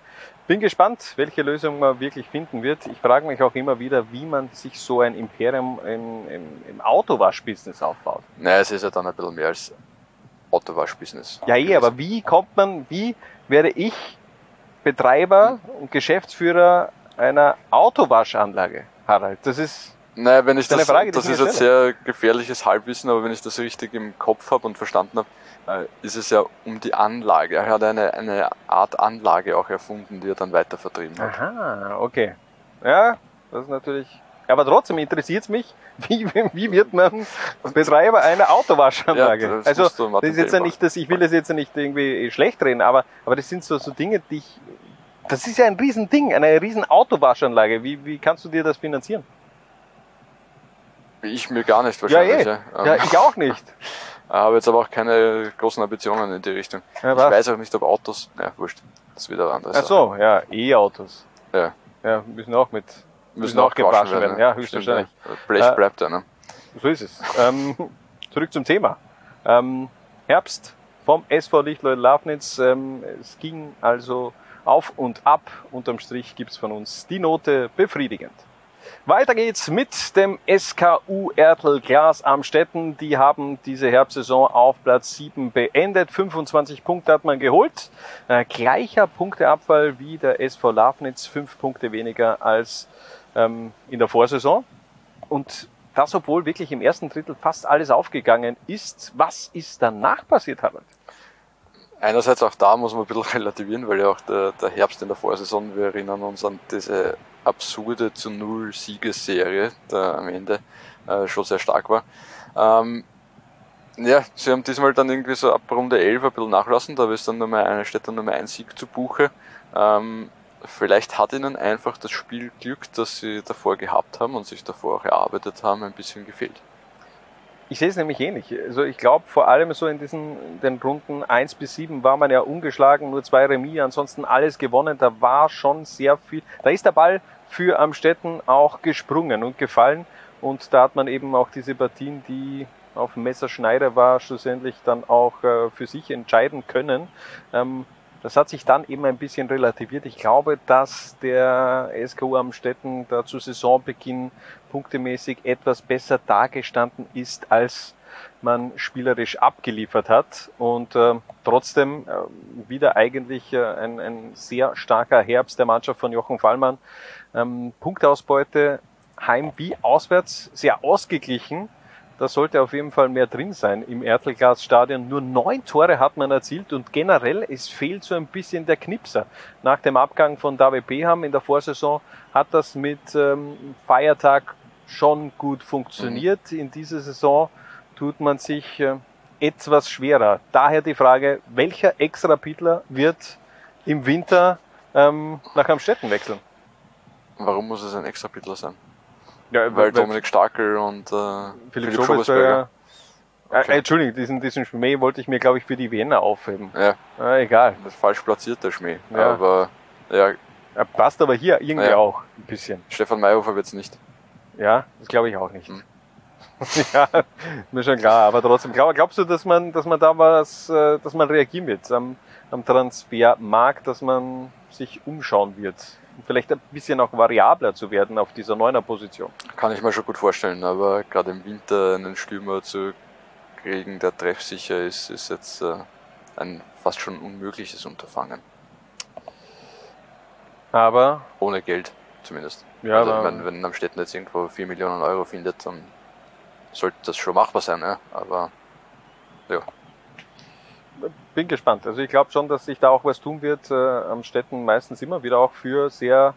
bin gespannt, welche Lösung man wirklich finden wird. Ich frage mich auch immer wieder, wie man sich so ein Imperium im, im, im Autowaschbusiness aufbaut. Naja, es ist ja dann ein bisschen mehr als Autowasch-Business. Ja, eh, aber wie kommt man, wie werde ich Betreiber und Geschäftsführer einer Autowaschanlage, Harald? Das ist, Naja, wenn ich Das Frage, das ist jetzt sehr gefährliches Halbwissen, aber wenn ich das richtig im Kopf habe und verstanden habe, äh, ist es ja um die Anlage. Er hat eine, eine Art Anlage auch erfunden, die er dann weiter vertrieben hat. aha, okay. Ja, das ist natürlich, aber trotzdem interessiert es mich, wie, wie wird man Betreiber einer Autowaschanlage? Ja, das also, das ist jetzt ja nicht, das, ich will das jetzt ja nicht irgendwie schlecht reden, aber, aber das sind so, so Dinge, die ich, das ist ja ein Riesending, eine riesen Autowaschanlage. Wie, wie kannst du dir das finanzieren? Ich mir gar nicht wahrscheinlich. eh. Ja, Ähm, Ja, ich auch nicht. habe jetzt aber auch keine großen Ambitionen in die Richtung. Ja, ich weiß auch nicht, ob Autos. Ja, wurscht. Das ist wieder eine andere Ach so, ja, E-Autos. Ja. Ja, müssen auch mit, Müssen auch gewaschen werden. Ja, Stimmt, höchstwahrscheinlich. ja. Blech Äh, bleibt ja, ne? So ist es. Ähm, zurück zum Thema. Ähm, Herbst vom SV Lichtleut Lafnitz. Ähm, es ging also auf und ab. Unterm Strich gibt's von uns die Note befriedigend. Weiter geht's mit dem SKU Ertel Glas Amstetten. Die haben diese Herbstsaison auf Platz 7 beendet. 25 Punkte hat man geholt. Äh, gleicher Punkteabfall wie der SV Lafnitz. Fünf Punkte weniger als ähm, in der Vorsaison. Und das, obwohl wirklich im ersten Drittel fast alles aufgegangen ist. Was ist danach passiert, Harald? Einerseits auch da muss man ein bisschen relativieren, weil ja auch der, der Herbst in der Vorsaison, wir erinnern uns an diese absurde zu Null Siegesserie, der am Ende äh, schon sehr stark war. Ähm, ja, sie haben diesmal dann irgendwie so ab Runde 11 ein bisschen nachlassen, da ist dann Nummer eine, steht dann Nummer 1 Sieg zu Buche. Ähm, vielleicht hat ihnen einfach das Spielglück, das sie davor gehabt haben und sich davor auch erarbeitet haben, ein bisschen gefehlt. Ich sehe es nämlich ähnlich. Also ich glaube vor allem so in diesen den Runden 1 bis 7 war man ja ungeschlagen, nur zwei Remis, ansonsten alles gewonnen. Da war schon sehr viel. Da ist der Ball für Amstetten auch gesprungen und gefallen. Und da hat man eben auch diese Partien, die auf Messerschneider war, schlussendlich dann auch äh, für sich entscheiden können. Ähm, das hat sich dann eben ein bisschen relativiert. Ich glaube, dass der SKU Amstetten da zu Saisonbeginn punktemäßig etwas besser dargestanden ist, als man spielerisch abgeliefert hat. Und äh, trotzdem äh, wieder eigentlich äh, ein, ein sehr starker Herbst der Mannschaft von Jochen Fallmann. Ähm, Punktausbeute heim wie auswärts sehr ausgeglichen. Da sollte auf jeden Fall mehr drin sein im Ertelglas-Stadion. Nur neun Tore hat man erzielt und generell, es fehlt so ein bisschen der Knipser. Nach dem Abgang von David Beham in der Vorsaison hat das mit ähm, Feiertag schon gut funktioniert. Mhm. In dieser Saison tut man sich äh, etwas schwerer. Daher die Frage, welcher Extrapitler wird im Winter ähm, nach Amstetten wechseln? Warum muss es ein Extrapitler sein? Ja, weil, weil Dominik Starkel und äh, Philipp, Philipp Schobesberger. Äh, okay. Äh, Entschuldigung, diesen, diesen Schmäh wollte ich mir, glaube ich, für die Vienna aufheben. Ja. Äh, egal. Das falsch platziert, der Schmäh. Ja. Aber, ja. Er passt aber hier irgendwie ja. auch ein bisschen. Stefan Mayhofer wird's nicht. Ja, das glaube ich auch nicht. Hm. ja, mir schon klar. Aber trotzdem, glaub, glaubst du, dass man, dass man da was, äh, dass man reagieren wird am, am Transfermarkt, dass man sich umschauen wird? Vielleicht ein bisschen auch variabler zu werden auf dieser neuner Position. Kann ich mir schon gut vorstellen, aber gerade im Winter einen Stürmer zu kriegen, der treffsicher ist, ist jetzt äh, ein fast schon unmögliches Unterfangen. Aber. Ohne Geld zumindest. Ja, also, wenn, wenn Amstetten jetzt irgendwo 4 Millionen Euro findet, dann sollte das schon machbar sein, ja? aber ja bin gespannt. Also ich glaube schon, dass sich da auch was tun wird. Äh, am Städten meistens immer wieder auch für sehr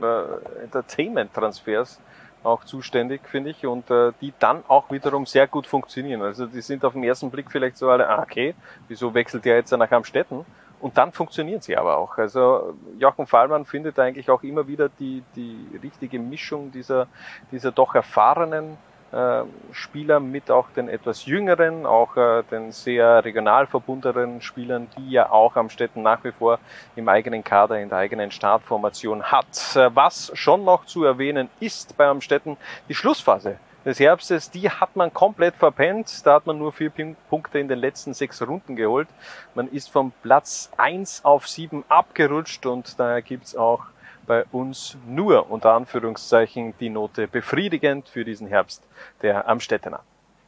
äh, Entertainment-Transfers auch zuständig, finde ich, und äh, die dann auch wiederum sehr gut funktionieren. Also die sind auf den ersten Blick vielleicht so alle, ah, okay, wieso wechselt der jetzt nach Amstetten? Und dann funktionieren sie aber auch. Also Jochen Fallmann findet eigentlich auch immer wieder die, die richtige Mischung dieser, dieser doch erfahrenen äh, Spieler mit auch den etwas jüngeren, auch äh, den sehr regional verbundenen Spielern, die ja auch am Städten nach wie vor im eigenen Kader, in der eigenen Startformation hat. Äh, was schon noch zu erwähnen ist bei Amstetten, die Schlussphase des Herbstes, die hat man komplett verpennt. Da hat man nur vier Punkte in den letzten sechs Runden geholt. Man ist vom Platz eins auf sieben abgerutscht und daher gibt's auch bei uns nur unter Anführungszeichen die Note befriedigend für diesen Herbst der Amstettener.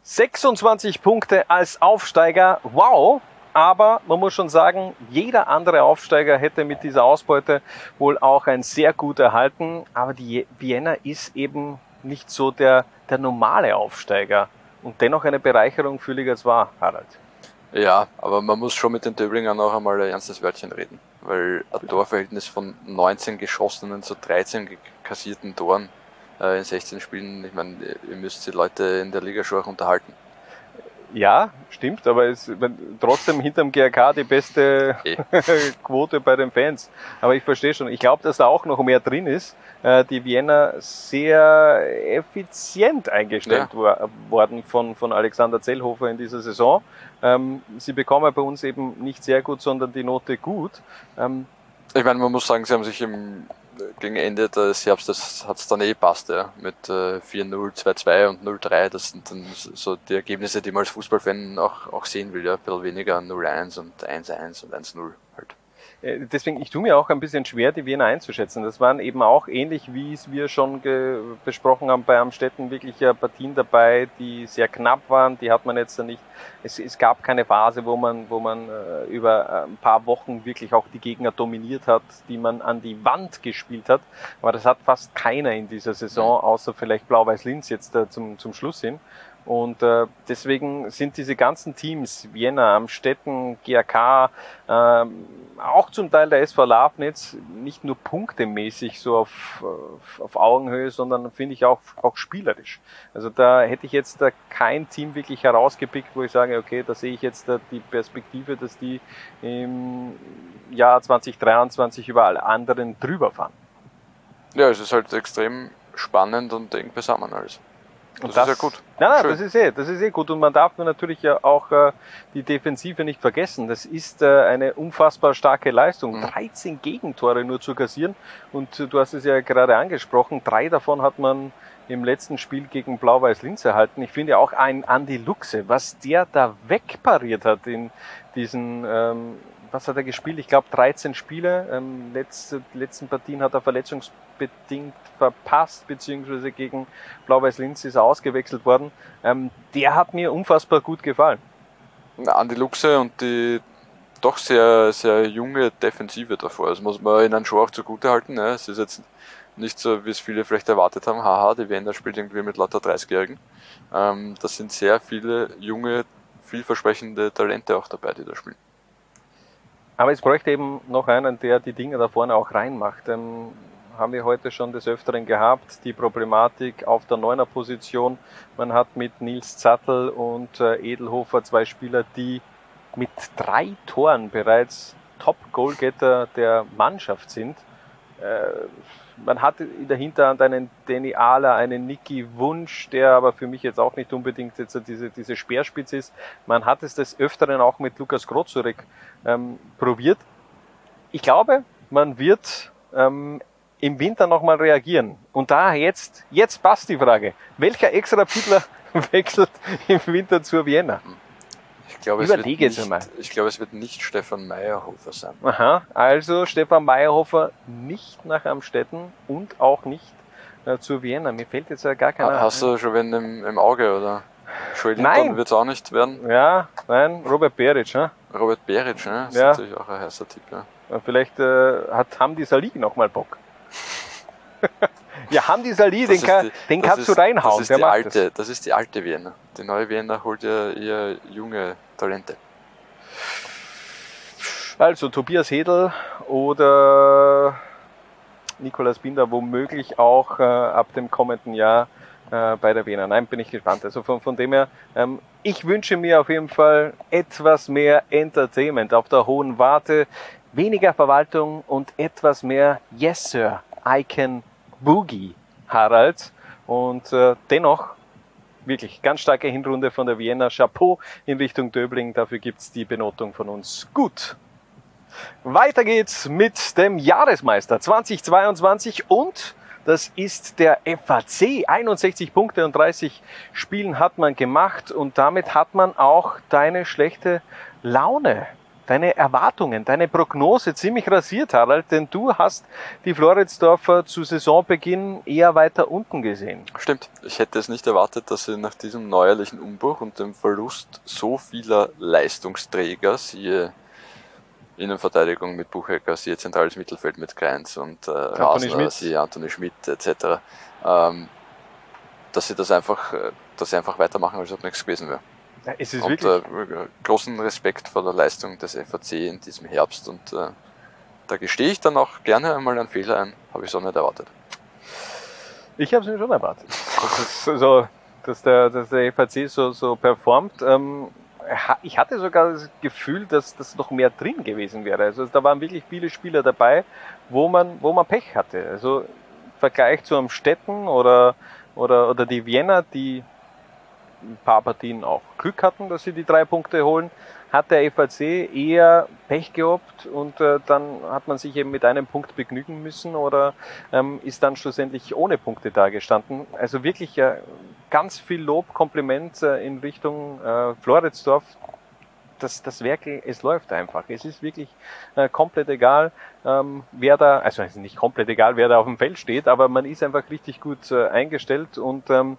26 Punkte als Aufsteiger, wow! Aber man muss schon sagen, jeder andere Aufsteiger hätte mit dieser Ausbeute wohl auch ein sehr gut erhalten. Aber die Vienna ist eben nicht so der, der normale Aufsteiger. Und dennoch eine Bereicherung für Liga 2, Harald. Ja, aber man muss schon mit den Döblingern auch einmal ein ernstes Wörtchen reden weil ein Torverhältnis von 19 geschossenen zu 13 kassierten Toren äh, in 16 Spielen, ich meine, ihr müsst die Leute in der Liga schon auch unterhalten. Ja, stimmt, aber es ist trotzdem hinterm GRK die beste. Quote bei den Fans. Aber ich verstehe schon. Ich glaube, dass da auch noch mehr drin ist. Äh, die Vienna sehr effizient eingestellt ja. worden von, von Alexander Zellhofer in dieser Saison. Ähm, sie bekommen bei uns eben nicht sehr gut, sondern die Note gut. Ähm, ich meine, man muss sagen, sie haben sich im gegen Ende des Herbstes hat es dann eh passt, ja. Mit äh, 4-0, 2-2 und 0-3. Das sind dann so die Ergebnisse, die man als Fußballfan auch, auch sehen will, ja. Ein bisschen weniger 0-1 und 1-1 und 1-0 halt. äh, deswegen, ich tue mir auch ein bisschen schwer, die Wiener einzuschätzen. Das waren eben auch ähnlich, wie es wir schon besprochen haben bei Amstetten, wirklich Partien dabei, die sehr knapp waren. Die hat man jetzt nicht. Es, es gab keine Phase, wo man, wo man äh, über ein paar Wochen wirklich auch die Gegner dominiert hat, die man an die Wand gespielt hat. Aber das hat fast keiner in dieser Saison, außer vielleicht Blau-Weiß-Linz jetzt äh, zum, zum Schluss hin. Und äh, deswegen sind diese ganzen Teams, Vienna, Amstetten, GAK, äh, auch zum Teil der SV Lafnitz, nicht nur punktemäßig so auf, auf, auf Augenhöhe, sondern finde ich auch, auch spielerisch. Also da hätte ich jetzt da kein Team wirklich herausgepickt, wo ich sage, okay, da sehe ich jetzt da die Perspektive, dass die im Jahr 2023 über alle anderen drüber fahren. Ja, es ist halt extrem spannend und eng beisammen alles. Das, das, ist ja gut. Nein, nein, das ist eh, das ist eh gut. Und man darf natürlich ja auch äh, die Defensive nicht vergessen. Das ist äh, eine unfassbar starke Leistung. Mhm. 13 Gegentore nur zu kassieren. Und äh, du hast es ja gerade angesprochen. Drei davon hat man im letzten Spiel gegen Blau-Weiß-Linz erhalten. Ich finde auch ein Andi Luxe, was der da wegpariert hat in diesen ähm, was hat er gespielt? Ich glaube 13 Spiele. Ähm, letzte, letzten Partien hat er verletzungsbedingt verpasst, beziehungsweise gegen Blau-Weiß Linz ist er ausgewechselt worden. Ähm, der hat mir unfassbar gut gefallen. Andi Luxe und die doch sehr, sehr junge Defensive davor. Das muss man ihnen schon auch zugute halten. Ne? Es ist jetzt nicht so, wie es viele vielleicht erwartet haben. Haha, die Wiener spielt irgendwie mit lauter 30-Jährigen. Ähm, das sind sehr viele junge, vielversprechende Talente auch dabei, die da spielen. Aber es bräuchte eben noch einen, der die Dinge da vorne auch reinmacht. Ähm, haben wir heute schon des Öfteren gehabt, die Problematik auf der Neuner Position. Man hat mit Nils Zattel und äh, Edelhofer zwei Spieler, die mit drei Toren bereits Top-Goalgetter der Mannschaft sind. Äh, man hat in der Hinterhand einen Danny Ahler, einen Niki Wunsch, der aber für mich jetzt auch nicht unbedingt jetzt diese, diese Speerspitze ist. Man hat es des Öfteren auch mit Lukas Grozurek ähm, probiert. Ich glaube, man wird ähm, im Winter nochmal reagieren. Und da jetzt, jetzt passt die Frage. Welcher Extra-Pidler wechselt im Winter zur Vienna? Ich glaube, Überlege es nicht, Ich glaube, es wird nicht Stefan Meyerhofer sein. Aha, also Stefan Meyerhofer nicht nach Amstetten und auch nicht äh, zur Vienna. Mir fällt jetzt ja gar keiner. Hast du schon wen im, im Auge oder? Schwellington wird es auch nicht werden. Ja, nein, Robert Beric, ne? Robert Beric, ne? Das ja. ist natürlich auch ein heißer Tipp, ja. Und vielleicht äh, hat Hamdi Salih noch mal Bock. ja, Hamdi Salih, den, kann, die, den kannst ist, du reinhauen. Das ist, die alte, das. das ist die alte Vienna. Die neue Vienna holt ja eher junge Talente. Also Tobias Hedel oder Nikolaus Binder womöglich auch äh, ab dem kommenden Jahr äh, bei der Wiener. Nein, bin ich gespannt. Also von, von dem her, ähm, ich wünsche mir auf jeden Fall etwas mehr Entertainment auf der hohen Warte, weniger Verwaltung und etwas mehr Yes Sir, I can Boogie, Harald. Und äh, dennoch wirklich ganz starke Hinrunde von der Vienna. Chapeau in Richtung Döbling. Dafür gibt's die Benotung von uns. Gut. Weiter geht's mit dem Jahresmeister 2022 und das ist der FAC. 61 Punkte und 30 Spielen hat man gemacht und damit hat man auch deine schlechte Laune deine Erwartungen, deine Prognose ziemlich rasiert, Harald, denn du hast die Floridsdorfer zu Saisonbeginn eher weiter unten gesehen. Stimmt. Ich hätte es nicht erwartet, dass sie nach diesem neuerlichen Umbruch und dem Verlust so vieler Leistungsträger, siehe Innenverteidigung mit Buchecker, siehe zentrales Mittelfeld mit Kreins und äh, Rasner, siehe Anthony Schmidt etc., ähm, dass sie das einfach, äh, dass sie einfach weitermachen, als ob nichts gewesen wäre. Ja, es ist und wirklich äh, großen Respekt vor der Leistung des FAC in diesem Herbst und äh, da gestehe ich dann auch gerne einmal einen Fehler ein, habe ich so nicht erwartet. Ich habe es mir schon erwartet. Das ist so, dass der, dass der FAC so, so performt. Ähm, ich hatte sogar das Gefühl, dass das noch mehr drin gewesen wäre. Also da waren wirklich viele Spieler dabei, wo man, wo man Pech hatte. Also im Vergleich zu Amstetten oder, oder, oder die Vienna, die ein paar Partien auch Glück hatten, dass sie die drei Punkte holen, hat der FAC eher Pech gehabt und äh, dann hat man sich eben mit einem Punkt begnügen müssen oder ähm, ist dann schlussendlich ohne Punkte dagestanden. Also wirklich äh, ganz viel Lob, Kompliment äh, in Richtung äh, Floridsdorf. das, das Werkel, es läuft einfach. Es ist wirklich äh, komplett egal, ähm, wer da, also nicht komplett egal, wer da auf dem Feld steht, aber man ist einfach richtig gut äh, eingestellt und ähm,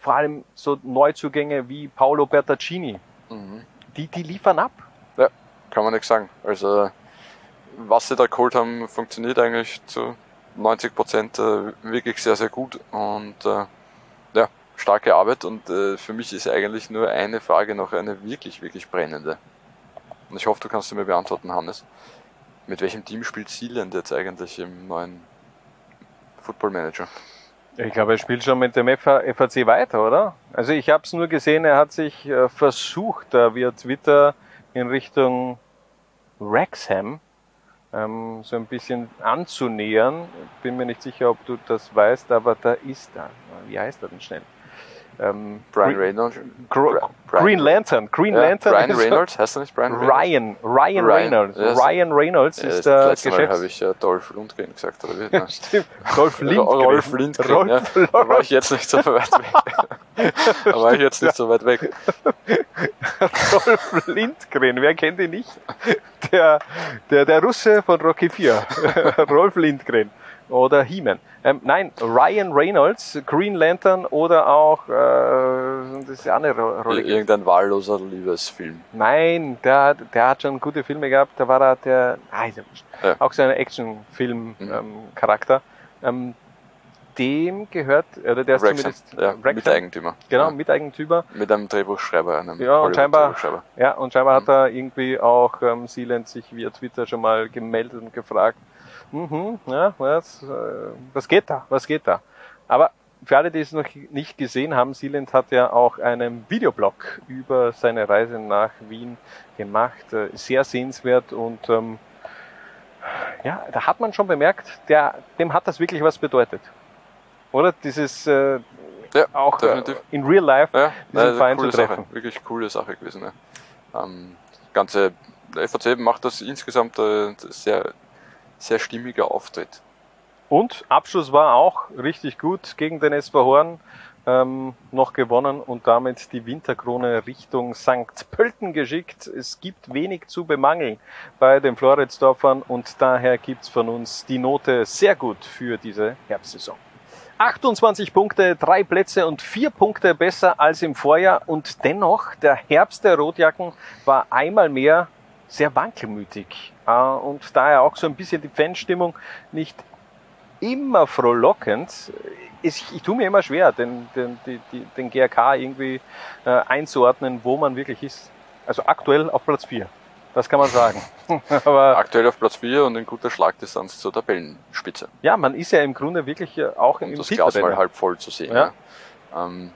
vor allem so Neuzugänge wie Paolo Bertaccini, Mhm. die, die liefern ab. Ja, kann man nichts sagen. Also, was sie da geholt haben, funktioniert eigentlich zu 90 Prozent äh, wirklich sehr, sehr gut und äh, ja, starke Arbeit und äh, für mich ist eigentlich nur eine Frage noch eine wirklich, wirklich brennende. Und ich hoffe, du kannst sie mir beantworten, Hannes. Mit welchem Team spielt Sealand jetzt eigentlich im neuen Football Manager? Ich glaube, er spielt schon mit dem FAC weiter, oder? Also ich habe es nur gesehen, er hat sich äh, versucht, da via Twitter in Richtung Wrexham ähm, so ein bisschen anzunähern. Bin mir nicht sicher, ob du das weißt, aber da ist er. Wie heißt er denn schnell? Ähm, Brian Green- Reynolds? Gro Brian- Green Lantern. Green Ja, Lantern. Brian Reynolds, heißt er nicht Brian Reynolds? Ryan, Ryan, Ryan, Reynolds. Ryan Reynolds Ja, ist das der letzte Mal Geschäfts... habe ich ja Dolph Lundgren gesagt, oder wie? Stimmt. Rolf Lindgren. Rolf Lindgren, Rolf, ja. Da war ich jetzt nicht so weit weg. da war ich jetzt nicht so weit weg. Rolf Lindgren, wer kennt ihn nicht? Der, der, der Russe von Rocky 4, Rolf Lindgren oder He-Man. Ähm, nein, Ryan Reynolds, Green Lantern oder auch, äh, das ist eine Rolle. Irgendein wahlloser Liebesfilm. Nein, der, hat- der hat schon gute Filme gehabt, da war er der, ah, ja auch so ein Actionfilm-Charakter. Ähm, dem gehört, oder der ist Wrexham, zumindest ja, Miteigentümer. Genau, Ja. Miteigentümer. Mit einem Drehbuchschreiber, einem Ja, und scheinbar, ja, und scheinbar hat da irgendwie auch ähm, Sealand sich via Twitter schon mal gemeldet und gefragt, mhm, ja, was, äh, was geht da, was geht da? Aber für alle, die es noch nicht gesehen haben, Sealand hat ja auch einen Videoblog über seine Reise nach Wien gemacht, äh, sehr sehenswert und ähm, ja, da hat man schon bemerkt, der, dem hat das wirklich was bedeutet. Oder? Dieses äh, Ja, auch äh, definitiv. in real life Ja, diesen Verein zu treffen. Sache. Wirklich coole Sache gewesen. Ja. Ähm, ganze FAC macht das insgesamt äh, sehr, sehr stimmiger Auftritt. Und Abschluss war auch richtig gut gegen den SV Horn. Ähm, noch gewonnen und damit die Winterkrone Richtung St. Pölten geschickt. Es gibt wenig zu bemangeln bei den Floridsdorfern und daher gibt's von uns die Note sehr gut für diese Herbstsaison. 28 Punkte, drei Plätze und vier Punkte besser als im Vorjahr und dennoch der Herbst der Rotjacken war einmal mehr sehr wankelmütig äh, und daher auch so ein bisschen die Fanstimmung nicht immer frohlockend. Ich, ich tue mir immer schwer, den, den, die, den GRK irgendwie äh, einzuordnen, wo man wirklich ist. Also aktuell auf Platz 4. Das kann man sagen. Aber Aktuell auf Platz 4 und in guter Schlagdistanz zur Tabellenspitze. ja, man ist ja im Grunde wirklich äh, auch Um im das Glas mal halb voll zu sehen. Ja. Ja, ähm,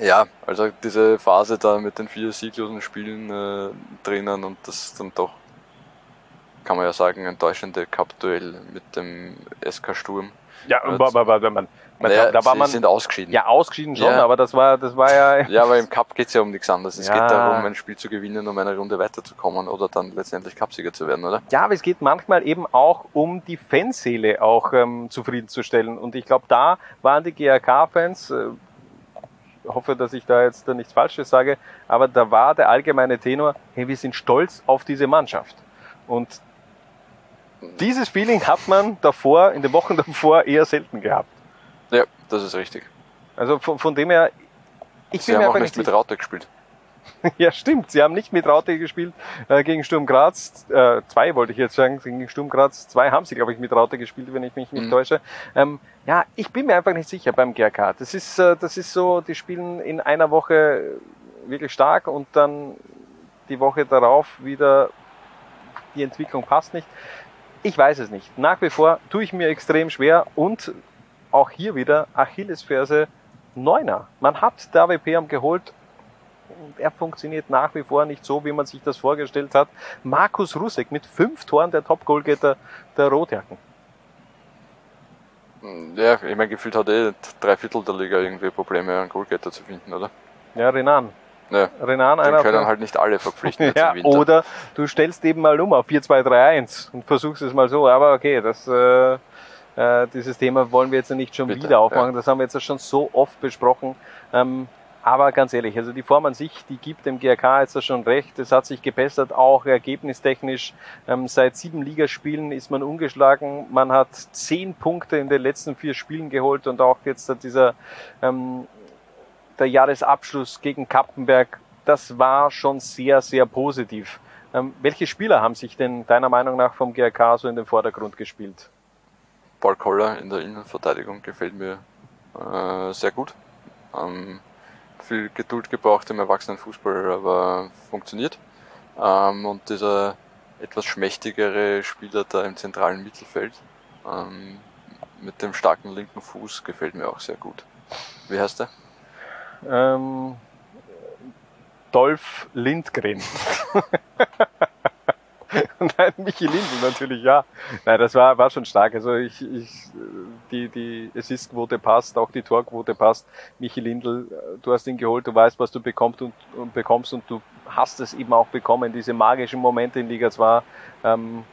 ja also diese Phase da mit den vier sieglosen Spielen äh, drinnen und das dann doch, kann man ja sagen, enttäuschende Cup-Duell mit dem SK Sturm. Ja, aber, aber, aber man, man, Naja, da, war sie man sind ausgeschieden. ja ausgeschieden schon, Ja. aber das war, das war ja, Ja, aber im Cup geht's ja um nichts anderes. Es Ja. geht darum, ein Spiel zu gewinnen, um eine Runde weiterzukommen oder dann letztendlich Cupsieger zu werden, oder? Ja, aber es geht manchmal eben auch um die Fanseele auch ähm, zufriedenzustellen. Und ich glaube, da waren die GRK-Fans, äh, ich hoffe, dass ich da jetzt nichts Falsches sage, aber da war der allgemeine Tenor, hey, wir sind stolz auf diese Mannschaft. Und dieses Feeling hat man davor, in den Wochen davor eher selten gehabt. Ja, das ist richtig. Also von, von dem her, ich Sie bin mir haben auch einfach nicht nicht mit Raute gespielt. Ja, stimmt. Sie haben nicht mit Raute gespielt äh, gegen Sturm Graz. Äh, zwei wollte ich jetzt sagen, gegen Sturm Graz. Zwei haben sie, glaube ich, mit Raute gespielt, wenn ich mich nicht Mhm. täusche. Ähm, ja, ich bin mir einfach nicht sicher beim GRK. Das ist, äh, das ist so, die spielen in einer Woche wirklich stark und dann die Woche darauf wieder die Entwicklung passt nicht. Ich weiß es nicht. Nach wie vor tue ich mir extrem schwer und auch hier wieder Achillesferse Neuner. Man hat David Peam geholt, und er funktioniert nach wie vor nicht so, wie man sich das vorgestellt hat. Markus Rusek mit fünf Toren der Top-Goalgetter der Rotjacken. Ja, ich meine, gefühlt hat eh drei Viertel der Liga irgendwie Probleme, einen Goalgetter zu finden, oder? Ja, Renan. Ja, Renan, den einer können halt nicht alle verpflichten jetzt ja, oder du stellst eben mal um auf 4-2-3-1 und versuchst es mal so. Aber okay, das, äh, äh, dieses Thema wollen wir jetzt nicht schon Bitte, wieder aufmachen. Das haben wir jetzt schon so oft besprochen. Ähm, aber ganz ehrlich, also die Form an sich, die gibt dem GRK jetzt schon recht. Es hat sich gebessert, auch ergebnistechnisch. Ähm, seit sieben Ligaspielen ist man ungeschlagen. Man hat zehn Punkte in den letzten vier Spielen geholt und auch jetzt dieser ähm, der Jahresabschluss gegen Kappenberg, das war schon sehr, sehr positiv. Ähm, welche Spieler haben sich denn deiner Meinung nach vom GRK so in den Vordergrund gespielt? Paul Koller in der Innenverteidigung gefällt mir äh, sehr gut. Ähm, viel Geduld gebraucht im Erwachsenenfußball, aber funktioniert. Ähm, und dieser etwas schmächtigere Spieler da im zentralen Mittelfeld ähm, mit dem starken linken Fuß gefällt mir auch sehr gut. Wie heißt der? Ähm, Dolph Lindgren. Nein, Michi Lindl natürlich, ja. Nein, das war, war schon stark. Also ich, ich die, die Assistquote passt, auch die Torquote passt. Michi Lindl, du hast ihn geholt, du weißt, was du bekommst und, und bekommst und du hast es eben auch bekommen, diese magischen Momente in Liga 2. Ähm,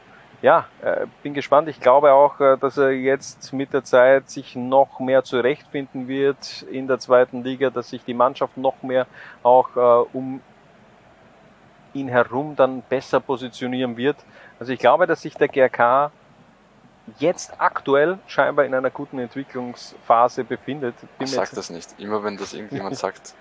ja, äh, bin gespannt. Ich glaube auch, äh, dass er jetzt mit der Zeit sich noch mehr zurechtfinden wird in der zweiten Liga, dass sich die Mannschaft noch mehr auch äh, um ihn herum dann besser positionieren wird. Also ich glaube, dass sich der GRK jetzt aktuell scheinbar in einer guten Entwicklungsphase befindet. Bin Sag das nicht. Immer wenn das irgendjemand sagt.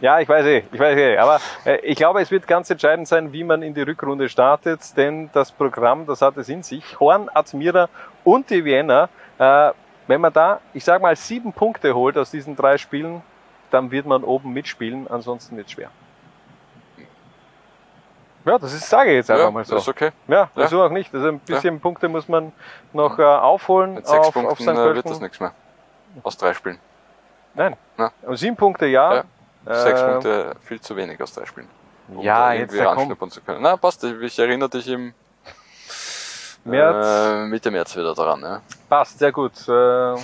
Ja, ich weiß eh, ich weiß eh. Aber äh, ich glaube, es wird ganz entscheidend sein, wie man in die Rückrunde startet, denn das Programm, das hat es in sich. Horn, Admira und die Vienna. Äh, wenn man da, ich sag mal, sieben Punkte holt aus diesen drei Spielen, dann wird man oben mitspielen, ansonsten wird es schwer. Ja, das ist, sage ich jetzt einfach ja, mal so. ist okay. Ja, wieso ja. auch nicht. Also ein bisschen ja. Punkte muss man noch äh, aufholen. Mit sechs auf, Punkten auf St. äh, wird das nichts mehr. Aus drei Spielen. Nein. Ja. Und sieben Punkte ja. ja. Sechs äh, Punkte viel zu wenig aus drei Spielen. Um ja, jetzt anschnuppern zu können. Na, passt. Ich erinnere dich im März. Äh, Mitte März wieder daran. Ja. Passt, sehr gut. Äh,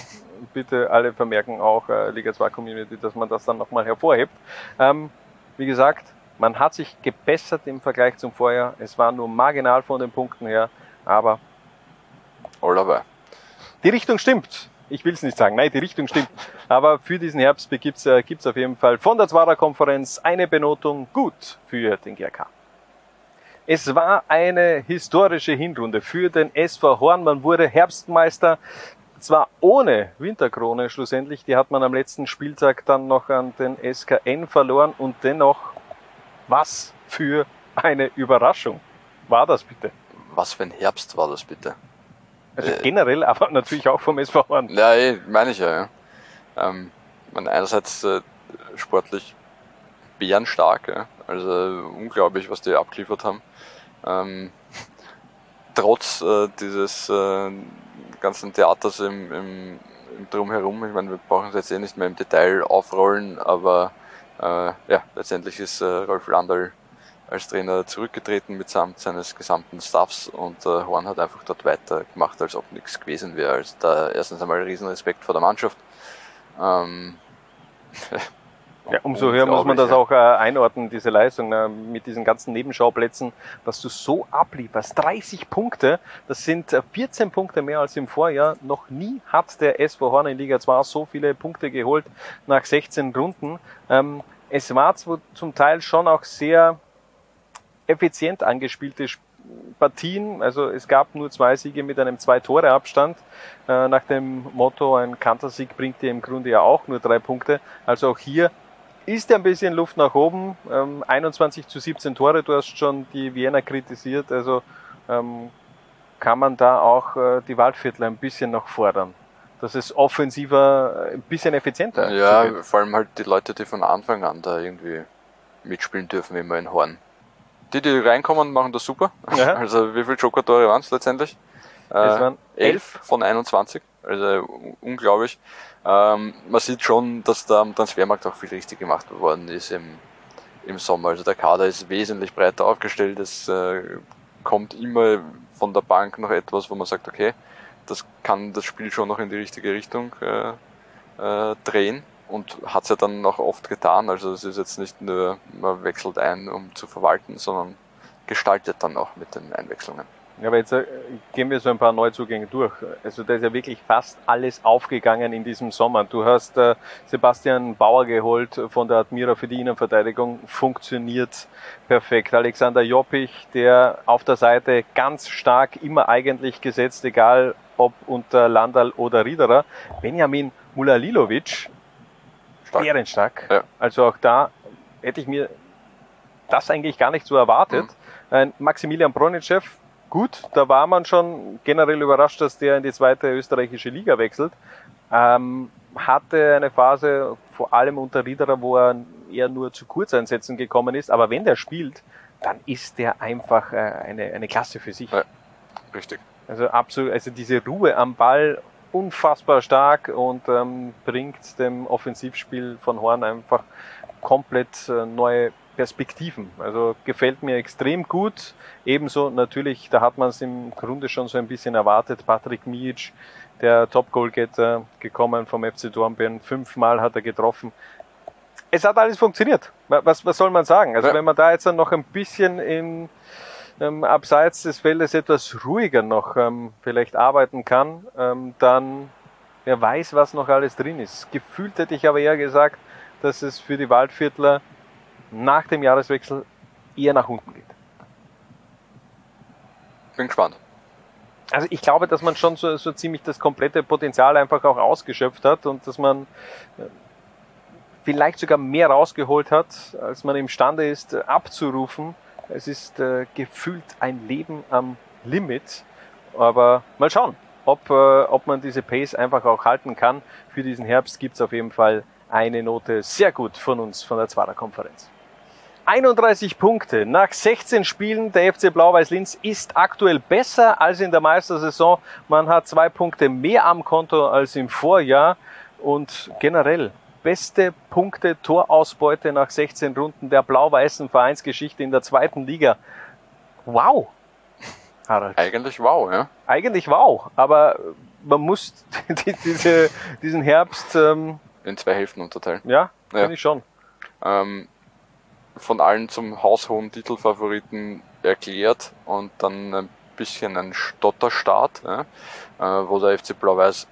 bitte alle vermerken auch äh, Liga 2 Community, dass man das dann nochmal hervorhebt. Ähm, wie gesagt, man hat sich gebessert im Vergleich zum Vorjahr. Es war nur marginal von den Punkten her, aber all dabei. Die Richtung stimmt. Ich will es nicht sagen. Nein, die Richtung stimmt. Aber für diesen Herbst gibt's äh, gibt's auf jeden Fall von der Zwarer Konferenz eine Benotung gut für den GRK. Es war eine historische Hinrunde für den SV Horn. Man wurde Herbstmeister. Zwar ohne Winterkrone schlussendlich, die hat man am letzten Spieltag dann noch an den SKN verloren und dennoch was für eine Überraschung war das bitte? Was für ein Herbst war das bitte? Also äh, generell, aber natürlich auch vom SV Horn. Ja, eh, meine ich ja. ja. Ähm, man einerseits äh, sportlich bärenstark, ja. also unglaublich, was die abgeliefert haben. Ähm, trotz äh, dieses äh, ganzen Theaters im, im, im Drumherum, ich meine, wir brauchen es jetzt eh nicht mehr im Detail aufrollen, aber ja, letztendlich ist äh, Rolf Landl als Trainer zurückgetreten mitsamt seines gesamten Staffs und äh, Horn hat einfach dort weitergemacht, als ob nichts gewesen wäre. Also da erstens einmal riesen Respekt vor der Mannschaft. Ähm, Ja, umso höher muss man das auch äh, einordnen, diese Leistung äh, mit diesen ganzen Nebenschauplätzen, dass du so ablieferst. 30 Punkte, das sind äh, 14 Punkte mehr als im Vorjahr. Noch nie hat der SV Horn in Liga 2 so viele Punkte geholt nach 16 Runden. Ähm, es war zum Teil schon auch sehr effizient angespielte Partien. Also es gab nur zwei Siege mit einem Zwei-Tore-Abstand. Äh, nach dem Motto, ein Kantersieg bringt dir im Grunde ja auch nur drei Punkte. Also auch hier ist ein bisschen Luft nach oben. Ähm, 21 zu 17 Tore, du hast schon die Vienna kritisiert, also ähm, kann man da auch äh, die Waldviertel ein bisschen noch fordern. Dass es offensiver äh, ein bisschen effizienter Ja, zugeht. vor allem halt die Leute, die von Anfang an da irgendwie mitspielen dürfen, immer in Horn. Die, die reinkommen, machen das super. Ja. Also wie viele Joker-Tore waren es letztendlich? Äh, waren elf von 21. Also unglaublich. Ähm, man sieht schon, dass da am Transfermarkt auch viel richtig gemacht worden ist im, im Sommer. Also der Kader ist wesentlich breiter aufgestellt. Es äh, kommt immer von der Bank noch etwas, wo man sagt, okay, das kann das Spiel schon noch in die richtige Richtung äh, äh, drehen und hat es ja dann auch oft getan. Also es ist jetzt nicht nur, man wechselt ein, um zu verwalten, sondern gestaltet dann auch mit den Einwechslungen. Ja, aber jetzt äh, gehen wir so ein paar Neuzugänge durch. Also da ist ja wirklich fast alles aufgegangen in diesem Sommer. Du hast äh, Sebastian Bauer geholt von der Admira für die Innenverteidigung. Funktioniert perfekt. Alexander Joppich, der auf der Seite ganz stark immer eigentlich gesetzt, egal ob unter Landal oder Riederer. Benjamin Mulalilovic, Stark. bärenstark. Ja. Also auch da hätte ich mir das eigentlich gar nicht so erwartet. Mhm. Ein Maximilian Bronicev, gut, da war man schon generell überrascht, dass der in die zweite österreichische Liga wechselt. Ähm, hatte eine Phase, vor allem unter Riederer, wo er eher nur zu Kurzeinsätzen gekommen ist. Aber wenn der spielt, dann ist der einfach äh, eine, eine Klasse für sich. Ja. Richtig. Also absolut, also diese Ruhe am Ball unfassbar stark und ähm, bringt dem Offensivspiel von Horn einfach komplett äh, neue Perspektiven. Also gefällt mir extrem gut. Ebenso natürlich, da hat man es im Grunde schon so ein bisschen erwartet, Patrick Mijic, der Top-Goalgetter gekommen vom FC Dornbirn. Fünfmal hat er getroffen. Es hat alles funktioniert. Was, was soll man sagen? Also Ja. wenn man da jetzt dann noch ein bisschen in, ähm, abseits des Feldes etwas ruhiger noch ähm, vielleicht arbeiten kann, ähm, dann wer weiß, was noch alles drin ist. Gefühlt hätte ich aber eher gesagt, dass es für die Waldviertler nach dem Jahreswechsel eher nach unten geht. Bin gespannt. Also ich glaube, dass man schon so, so ziemlich das komplette Potenzial einfach auch ausgeschöpft hat und dass man äh, vielleicht sogar mehr rausgeholt hat, als man imstande ist äh, abzurufen. Es ist äh, gefühlt ein Leben am Limit, aber mal schauen, ob, äh, ob man diese Pace einfach auch halten kann. Für diesen Herbst gibt's auf jeden Fall eine Note sehr gut von uns, von der Zwarer Konferenz. 31 Punkte nach 16 Spielen. Der FC Blau-Weiß-Linz ist aktuell besser als in der Meistersaison. Man hat zwei Punkte mehr am Konto als im Vorjahr und generell beste Punkte Torausbeute nach 16 Runden der blau-weißen Vereinsgeschichte in der zweiten Liga. Wow. Harald. Eigentlich wow, ja. Eigentlich wow, aber man muss die, diese, diesen Herbst, ähm, In zwei Hälften unterteilen. ja, Ja. finde ich schon. ähm, von allen zum haushohen Titelfavoriten erklärt und dann ein bisschen ein Stotterstart, ja, äh, wo der FC Blau-Weiß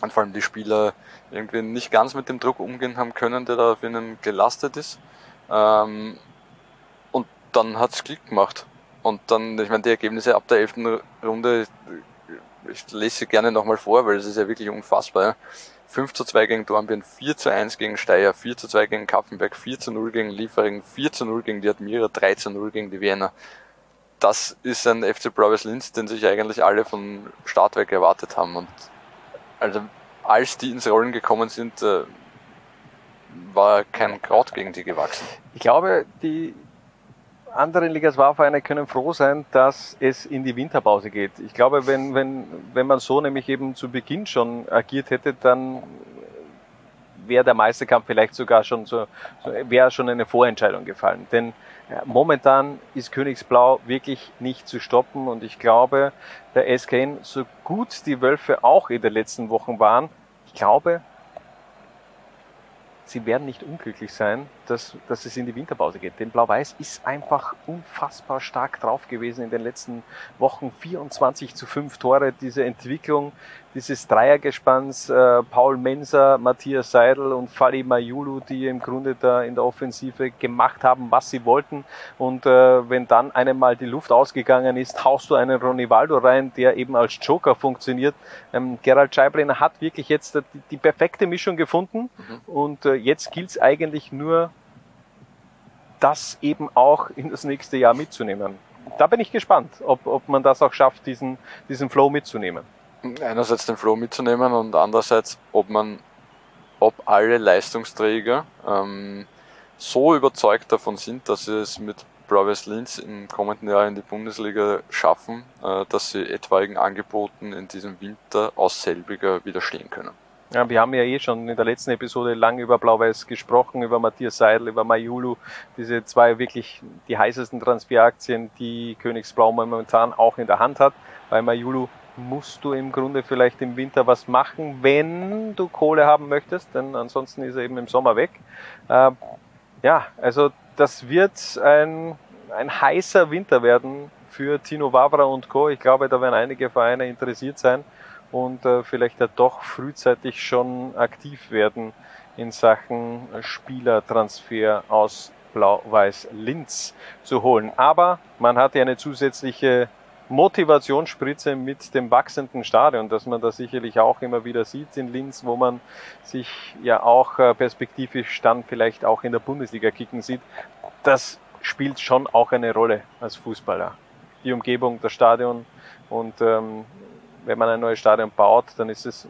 und vor allem die Spieler irgendwie nicht ganz mit dem Druck umgehen haben können, der da auf ihnen gelastet ist. Ähm, und dann hat's Klick gemacht. Und dann, ich meine, die Ergebnisse ab der elften Runde, ich lese sie gerne nochmal vor, weil es ist ja wirklich unfassbar. Ja. 5 zu 2 gegen Dornbirn, 4 zu 1 gegen Steyr, 4 zu 2 gegen Kaffenberg, 4 zu 0 gegen Liefering, 4 zu 0 gegen die Admira, 3 zu 0 gegen die Wiener. Das ist ein FC Browers Linz, den sich eigentlich alle von Start weg erwartet haben. Und also als die ins Rollen gekommen sind, äh, war kein Kraut gegen die gewachsen. Ich glaube, die anderen Liga-2-Vereine können froh sein, dass es in die Winterpause geht. Ich glaube, wenn, wenn, wenn man so nämlich eben zu Beginn schon agiert hätte, dann wäre der Meisterkampf vielleicht sogar schon so, wäre schon eine Vorentscheidung gefallen. Denn ja, momentan ist Königsblau wirklich nicht zu stoppen und ich glaube, der SKN, so gut die Wölfe auch in den letzten Wochen waren, ich glaube, sie werden nicht unglücklich sein, dass, dass es in die Winterpause geht. Denn Blau-Weiß ist einfach unfassbar stark drauf gewesen in den letzten Wochen. 24 zu 5 Tore, diese Entwicklung dieses Dreiergespanns, äh, Paul Menser, Matthias Seidel und Fali Mayulu, die im Grunde da in der Offensive gemacht haben, was sie wollten. Und äh, wenn dann einem mal die Luft ausgegangen ist, haust du einen Ronivaldo rein, der eben als Joker funktioniert. Ähm, Gerald Scheiblener hat wirklich jetzt die, die perfekte Mischung gefunden und äh, jetzt gilt es eigentlich nur, das eben auch in das nächste Jahr mitzunehmen. Da bin ich gespannt, ob, ob man das auch schafft, diesen, diesen Flow mitzunehmen. einerseits den Flow mitzunehmen und andererseits, ob man, ob alle Leistungsträger ähm, so überzeugt davon sind, dass sie es mit Blau-Weiß Linz im kommenden Jahr in die Bundesliga schaffen, äh, dass sie etwaigen Angeboten in diesem Winter aus selbiger widerstehen können. Ja, wir haben ja eh schon in der letzten Episode lang über Blau-Weiß gesprochen, über Matthias Seidel, über Mayulu, diese zwei wirklich die heißesten Transferaktien, die Königsblau momentan auch in der Hand hat. Bei Mayulu musst du im Grunde vielleicht im Winter was machen, wenn du Kohle haben möchtest, denn ansonsten ist er eben im Sommer weg. Äh, ja, also das wird ein, ein heißer Winter werden für Tino Wavra und Co. Ich glaube, da werden einige Vereine interessiert sein und äh, vielleicht ja doch frühzeitig schon aktiv werden in Sachen Spielertransfer aus Blau-Weiß Linz zu holen. Aber man hat ja eine zusätzliche Motivationsspritze mit dem wachsenden Stadion, dass man da sicherlich auch immer wieder sieht in Linz, wo man sich ja auch äh, perspektivisch dann vielleicht auch in der Bundesliga kicken sieht. Das spielt schon auch eine Rolle als Fußballer. Die Umgebung, das Stadion und ähm, wenn man ein neues Stadion baut, dann ist es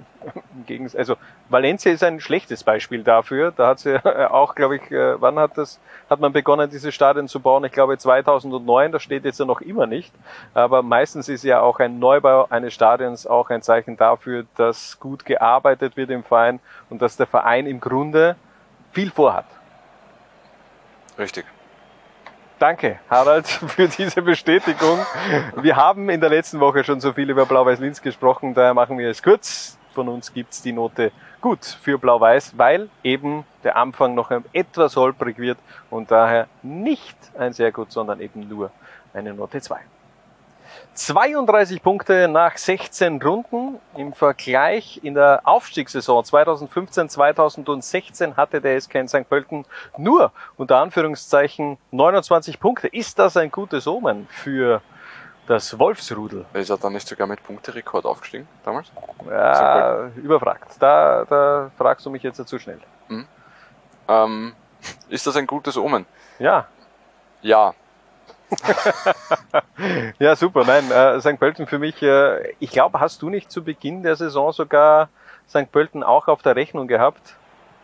im Gegensatz, also Valencia ist ein schlechtes Beispiel dafür. Da hat sie auch, glaube ich, äh, wann hat das, hat man begonnen, dieses Stadion zu bauen? Ich glaube 2009, das steht jetzt ja noch immer nicht. Aber meistens ist ja auch ein Neubau eines Stadions auch ein Zeichen dafür, dass gut gearbeitet wird im Verein und dass der Verein im Grunde viel vorhat. Richtig. Danke, Harald, für diese Bestätigung. Wir haben in der letzten Woche schon so viel über Blau-Weiß-Linz gesprochen, daher machen wir es kurz. Von uns gibt's die Note gut für Blau-Weiß, weil eben der Anfang noch etwas holprig wird und daher nicht ein sehr gut, sondern eben nur eine Note 2. 32 Punkte nach 16 Runden. Im Vergleich in der Aufstiegssaison 2015-2016 hatte der SK in St. Pölten nur unter Anführungszeichen 29 Punkte. Ist das ein gutes Omen für das Wolfsrudel? Ist er dann nicht sogar mit Punkterekord aufgestiegen damals? Ja, überfragt. Da, da fragst du mich jetzt zu schnell. Mhm. Ähm, ist das ein gutes Omen? Ja. Ja, ja, super. Nein, äh, St. Pölten für mich, äh, ich glaube, hast du nicht zu Beginn der Saison sogar St. Pölten auch auf der Rechnung gehabt?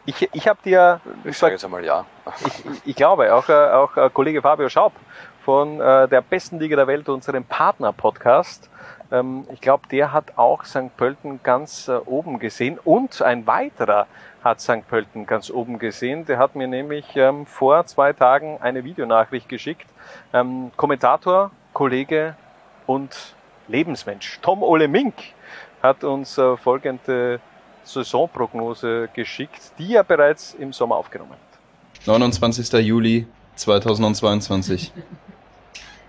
Ich, ich habe dir. Ich sage jetzt einmal ja. Ich, ich glaube, auch, äh, auch äh, Kollege Fabio Schaub von äh, der besten Liga der Welt, unserem Partner-Podcast. Ähm, ich glaube, der hat auch St. Pölten ganz äh, oben gesehen und ein weiterer hat St. Pölten ganz oben gesehen. Der hat mir nämlich ähm, vor zwei Tagen eine Videonachricht geschickt. Ähm, Kommentator, Kollege und Lebensmensch Tom Ole Mink hat uns äh, folgende Saisonprognose geschickt, die er bereits im Sommer aufgenommen hat. 29. Juli 2022.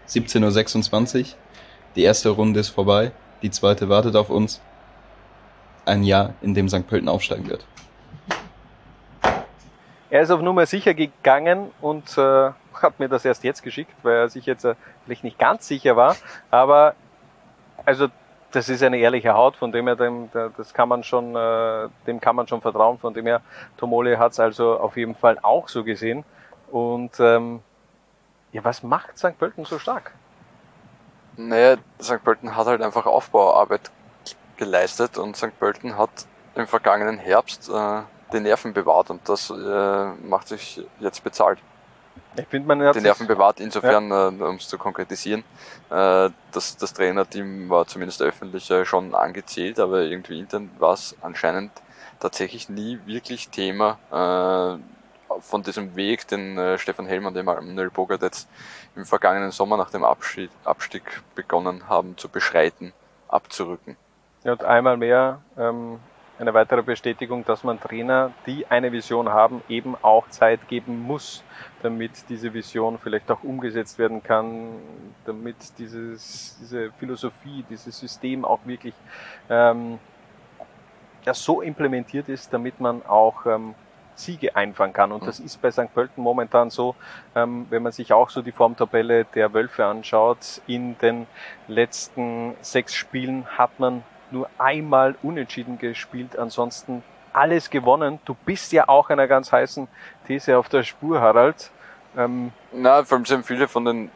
17.26 Uhr. Die erste Runde ist vorbei. Die zweite wartet auf uns. Ein Jahr, in dem St. Pölten aufsteigen wird. Er ist auf Nummer sicher gegangen und äh, hat mir das erst jetzt geschickt, weil er sich jetzt äh, vielleicht nicht ganz sicher war. Aber also das ist eine ehrliche Haut, von dem her dem, das kann man schon, äh, dem kann man schon vertrauen. Von dem her, Tomole hat es also auf jeden Fall auch so gesehen. Und ähm, ja, was macht St. Pölten so stark? Naja, St. Pölten hat halt einfach Aufbauarbeit geleistet und St. Pölten hat im vergangenen Herbst äh, die Nerven bewahrt und das äh, macht sich jetzt bezahlt. Ich finde, man hat die Nerven bewahrt, insofern, ja. äh, um es zu konkretisieren, äh, das, das Trainerteam war zumindest öffentlich äh, schon angezählt, aber irgendwie intern war es anscheinend tatsächlich nie wirklich Thema äh, von diesem Weg, den äh, Stefan Helm und Emanuel Bogart jetzt im vergangenen Sommer nach dem Abschied, Abstieg begonnen haben zu beschreiten, abzurücken. Ja, und einmal mehr ähm, eine weitere Bestätigung, dass man Trainer, die eine Vision haben, eben auch Zeit geben muss, damit diese Vision vielleicht auch umgesetzt werden kann, damit dieses, diese Philosophie, dieses System auch wirklich ähm, ja, so implementiert ist, damit man auch ähm, Siege einfangen kann. Und das mhm. ist bei St. Pölten momentan so, ähm, wenn man sich auch so die Formtabelle der Wölfe anschaut. In den letzten sechs Spielen hat man nur einmal unentschieden gespielt, ansonsten alles gewonnen. Du bist ja auch einer ganz heißen These auf der Spur, Harald. Ähm Na, vor allem sind viele von den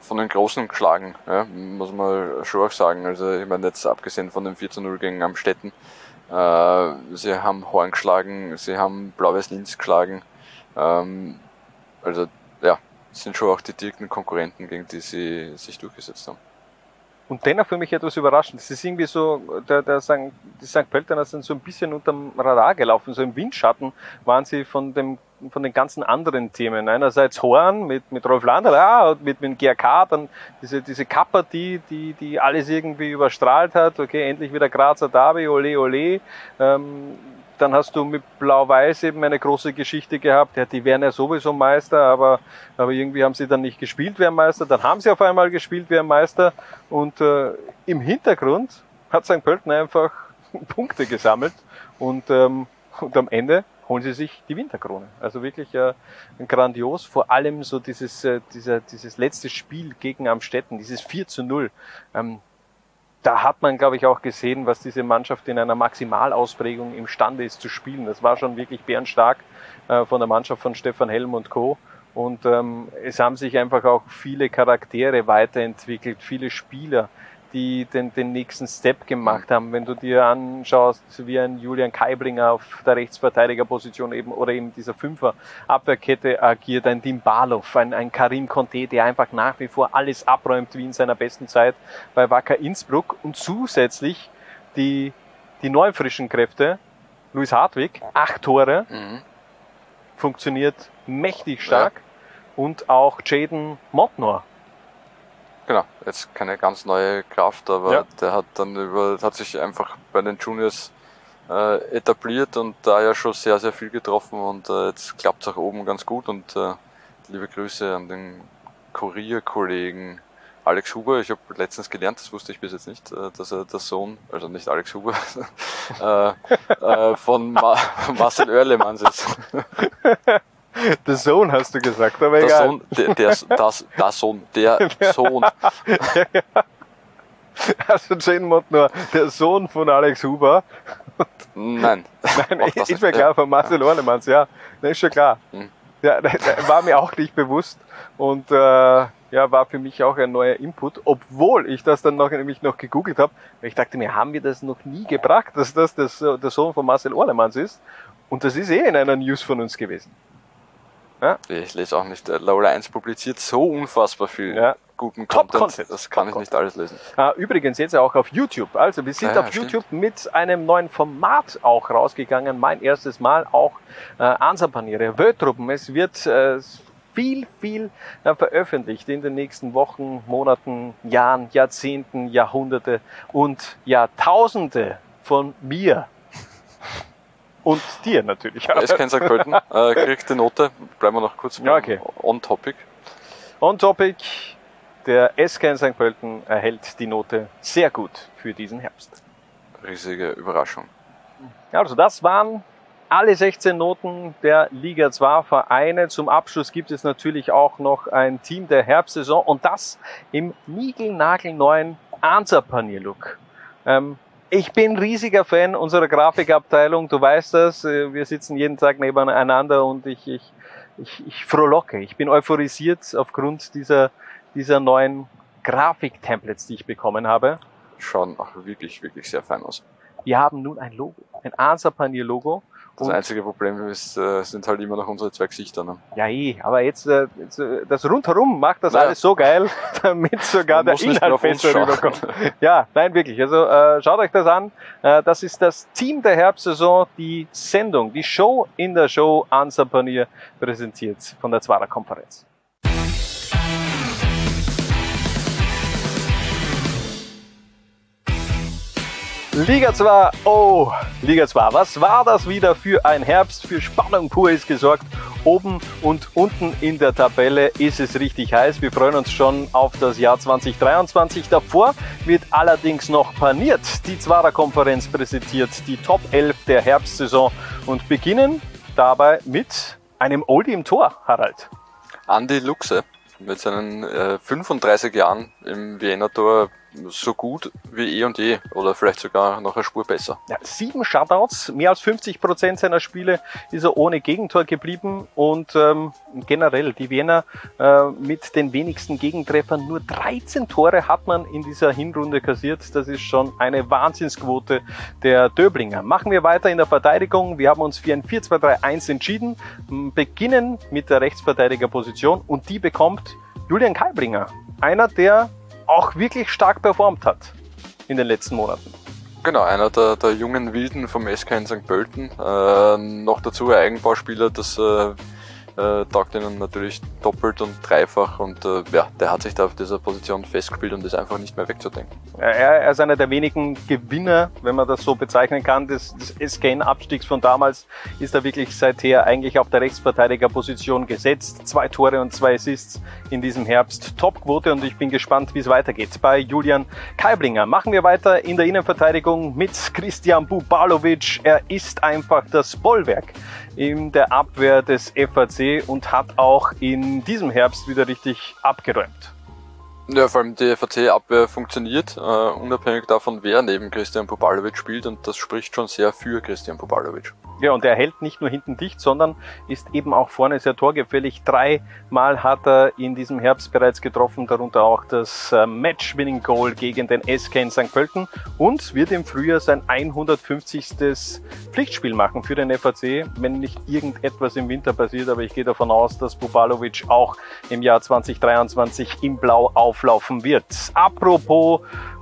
von den Großen geschlagen, ja, muss man schon auch sagen. Also ich meine jetzt abgesehen von dem 4 zu 0 gegen Amstetten, äh, sie haben Horn geschlagen, sie haben Blau-Weiß Linz geschlagen. Ähm, also ja, sind schon auch die direkten Konkurrenten, gegen die sie sich durchgesetzt haben. Und dennoch für mich etwas überraschend. Es ist irgendwie so, der, der St. die St. Pöltener sind so ein bisschen unterm Radar gelaufen. So im Windschatten waren sie von dem, von den ganzen anderen Themen. Einerseits Horn mit, mit Rolf Landl, ja, mit, mit GRK, dann diese, diese Kappa, die, die, die alles irgendwie überstrahlt hat. Okay, endlich wieder Grazer Derby, ole, ole. Ähm, dann hast du mit Blau-Weiß eben eine große Geschichte gehabt. Ja, die wären ja sowieso Meister, aber, aber irgendwie haben sie dann nicht gespielt, wer Meister. Dann haben sie auf einmal gespielt, wer Meister. Und äh, im Hintergrund hat St. Pölten einfach Punkte gesammelt und, ähm, und am Ende holen sie sich die Winterkrone. Also wirklich äh, grandios. Vor allem so dieses, äh, dieser, dieses letzte Spiel gegen Amstetten, dieses 4 zu 0. Ähm, da hat man, glaube ich, auch gesehen, was diese Mannschaft in einer Maximalausprägung imstande ist zu spielen. Das war schon wirklich bärenstark äh, von der Mannschaft von Stefan Helm und Co. Und ähm, es haben sich einfach auch viele Charaktere weiterentwickelt, viele Spieler, die den, den nächsten Step gemacht haben. Wenn du dir anschaust, wie ein Julian Keiblinger auf der Rechtsverteidigerposition eben oder eben dieser Fünfer Abwehrkette agiert, ein Dim Barlov, ein, ein Karim Conte, der einfach nach wie vor alles abräumt wie in seiner besten Zeit bei Wacker Innsbruck und zusätzlich die, die neuen frischen Kräfte, Luis Hartwig, acht Tore, Mhm. funktioniert mächtig stark und auch Jaden Montnor Genau, jetzt keine ganz neue Kraft, aber Ja. der hat dann über, hat sich einfach bei den Juniors äh, etabliert und da ja schon sehr, sehr viel getroffen und äh, jetzt klappt es auch oben ganz gut und äh, liebe Grüße an den Kurierkollegen Alex Huber. Ich habe letztens gelernt, das wusste ich bis jetzt nicht, äh, dass er der Sohn, also nicht Alex Huber, äh, äh, von Ma Marcel Oerlemanns ist. The Zone hast du gesagt, aber Der egal. Sohn, der, der, das, der Sohn, der Sohn. Also Jane Montnor, der Sohn von Alex Huber. Nein. Nein, ist nicht. mir klar, von Marcel Orlemanns, ja. Das ist schon klar. Hm. Ja, das war mir auch nicht bewusst und äh, ja, war für mich auch ein neuer Input, obwohl ich das dann noch, nämlich noch gegoogelt habe, weil ich dachte mir, haben wir das noch nie gebracht, dass das, das der Sohn von Marcel Orlemanns ist? Und das ist eh in einer News von uns gewesen. Ich lese auch nicht. äh, Laula 1 publiziert so unfassbar viel Ja. guten Top Content. Content. Das kann Top ich nicht alles lesen. Ah, übrigens jetzt auch auf YouTube. Also wir sind Ah ja, auf stimmt. YouTube mit einem neuen Format auch rausgegangen. Mein erstes Mal auch äh, Ansapaniere, Wötruppen. Es wird äh, viel, viel äh, veröffentlicht in den nächsten Wochen, Monaten, Jahren, Jahrzehnten, Jahrhunderte und Jahrtausende von mir. Und dir natürlich. SK St. Pölten äh, kriegt die Note. Bleiben wir noch kurz Ja, okay. on topic. On Topic, der SK in St. Pölten erhält die Note sehr gut für diesen Herbst. Riesige Überraschung. Also das waren alle 16 Noten der Liga 2 Vereine. Zum Abschluss gibt es natürlich auch noch ein Team der Herbstsaison und das im niegelnagelneuen Answer-Panier-Look. Ähm, ich bin riesiger Fan unserer Grafikabteilung, du weißt das, äh, wir sitzen jeden Tag nebeneinander und ich, ich, ich, ich frohlocke. Ich bin euphorisiert aufgrund dieser, dieser neuen Grafik-Templates, die ich bekommen habe. Schauen auch wirklich, wirklich sehr fein aus. Wir haben nun ein Logo, ein Answer-Panier-Logo. Das Und- einzige Problem ist, äh, sind halt immer noch unsere zwei Gesichter. Ne? Ja, eh, aber jetzt, äh, jetzt äh, das rundherum macht das Ja. alles so geil, damit sogar Man der Inhalt besser rüberkommt. Ja, nein, wirklich. Also äh, schaut euch das an. Äh, das ist das Team der Herbstsaison, die Sendung, die Show in der Show Answer Panier präsentiert von der Zwarer Konferenz. Liga 2, oh, Liga 2, was war das wieder für ein Herbst? Für Spannung pur ist gesorgt. Oben und unten in der Tabelle ist es richtig heiß. Wir freuen uns schon auf das Jahr 2023. Davor wird allerdings noch paniert. Die Zwarer Konferenz präsentiert die Top 11 der Herbstsaison und beginnen dabei mit einem Oldie im Tor, Harald. Andi Luxe mit seinen äh, 35 Jahren im Wiener Tor so gut wie eh und je oder vielleicht sogar noch eine Spur besser. Ja, sieben Shutouts, mehr als 50 Prozent seiner Spiele ist er ohne Gegentor geblieben und ähm, generell die Wiener äh, mit den wenigsten Gegentreffern. Nur 13 Tore hat man in dieser Hinrunde kassiert. Das ist schon eine Wahnsinnsquote der Döblinger. Machen wir weiter in der Verteidigung. Wir haben uns für ein 4-2-3-1 entschieden, beginnen mit der Rechtsverteidigerposition und die bekommt Julian Keiblinger. Einer, der auch wirklich stark performt hat in den letzten Monaten. Genau, einer der, der jungen Wilden vom SK in St. Pölten. Äh, noch dazu ein Eigenbauspieler, das äh, äh, taugt ihnen natürlich doppelt und dreifach und äh, ja, der hat sich da auf dieser Position festgespielt und ist einfach nicht mehr wegzudenken. Er, ist einer der wenigen Gewinner, wenn man das so bezeichnen kann, des, des SKN-Abstiegs von damals, ist er wirklich seither eigentlich auf der Rechtsverteidigerposition gesetzt. Zwei Tore und zwei Assists in diesem Herbst. Topquote und ich bin gespannt, wie es weitergeht bei Julian Kaiblinger. Machen wir weiter in der Innenverteidigung mit Christian Bubalovic. Er ist einfach das Bollwerk in der Abwehr des FAC und hat auch in diesem Herbst wieder richtig abgeräumt. Ja, vor allem die FAC-Abwehr funktioniert, äh, unabhängig davon, wer neben Christian Popalovic spielt und das spricht schon sehr für Christian Popalovic. Ja, und er hält nicht nur hinten dicht, sondern ist eben auch vorne sehr torgefällig. Dreimal hat er in diesem Herbst bereits getroffen, darunter auch das äh, Match-Winning-Goal gegen den SK in St. Pölten und wird im Frühjahr sein 150. Pflichtspiel machen für den FAC, wenn nicht irgendetwas im Winter passiert. Aber ich gehe davon aus, dass Bubalovic auch im Jahr 2023 im Blau auflaufen wird. Apropos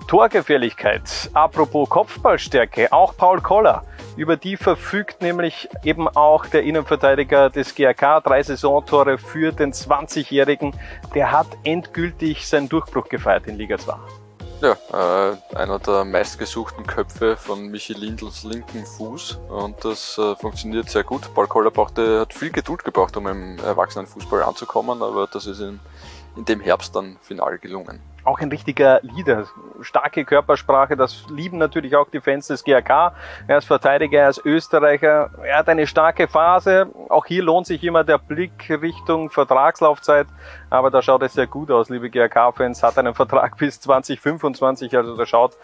Torgefährlichkeit, apropos Kopfballstärke, auch Paul Koller über die verfügt nämlich eben auch der Innenverteidiger des GRK. Drei Saisontore für den 20-Jährigen. Der hat endgültig seinen Durchbruch gefeiert in Liga 2. Ja, äh, einer der meistgesuchten Köpfe von Michi Lindls linken Fuß und das äh, funktioniert sehr gut. Paul Koller brauchte, hat viel Geduld gebraucht, um im Erwachsenenfußball anzukommen, aber das ist in, in dem Herbst dann final gelungen auch ein richtiger Leader. Starke Körpersprache, das lieben natürlich auch die Fans des GRK. Er ist Verteidiger, er ist Österreicher, er hat eine starke Phase. Auch hier lohnt sich immer der Blick Richtung Vertragslaufzeit. Aber da schaut es sehr gut aus, liebe GRK-Fans. Hat einen Vertrag bis 2025, also da schaut,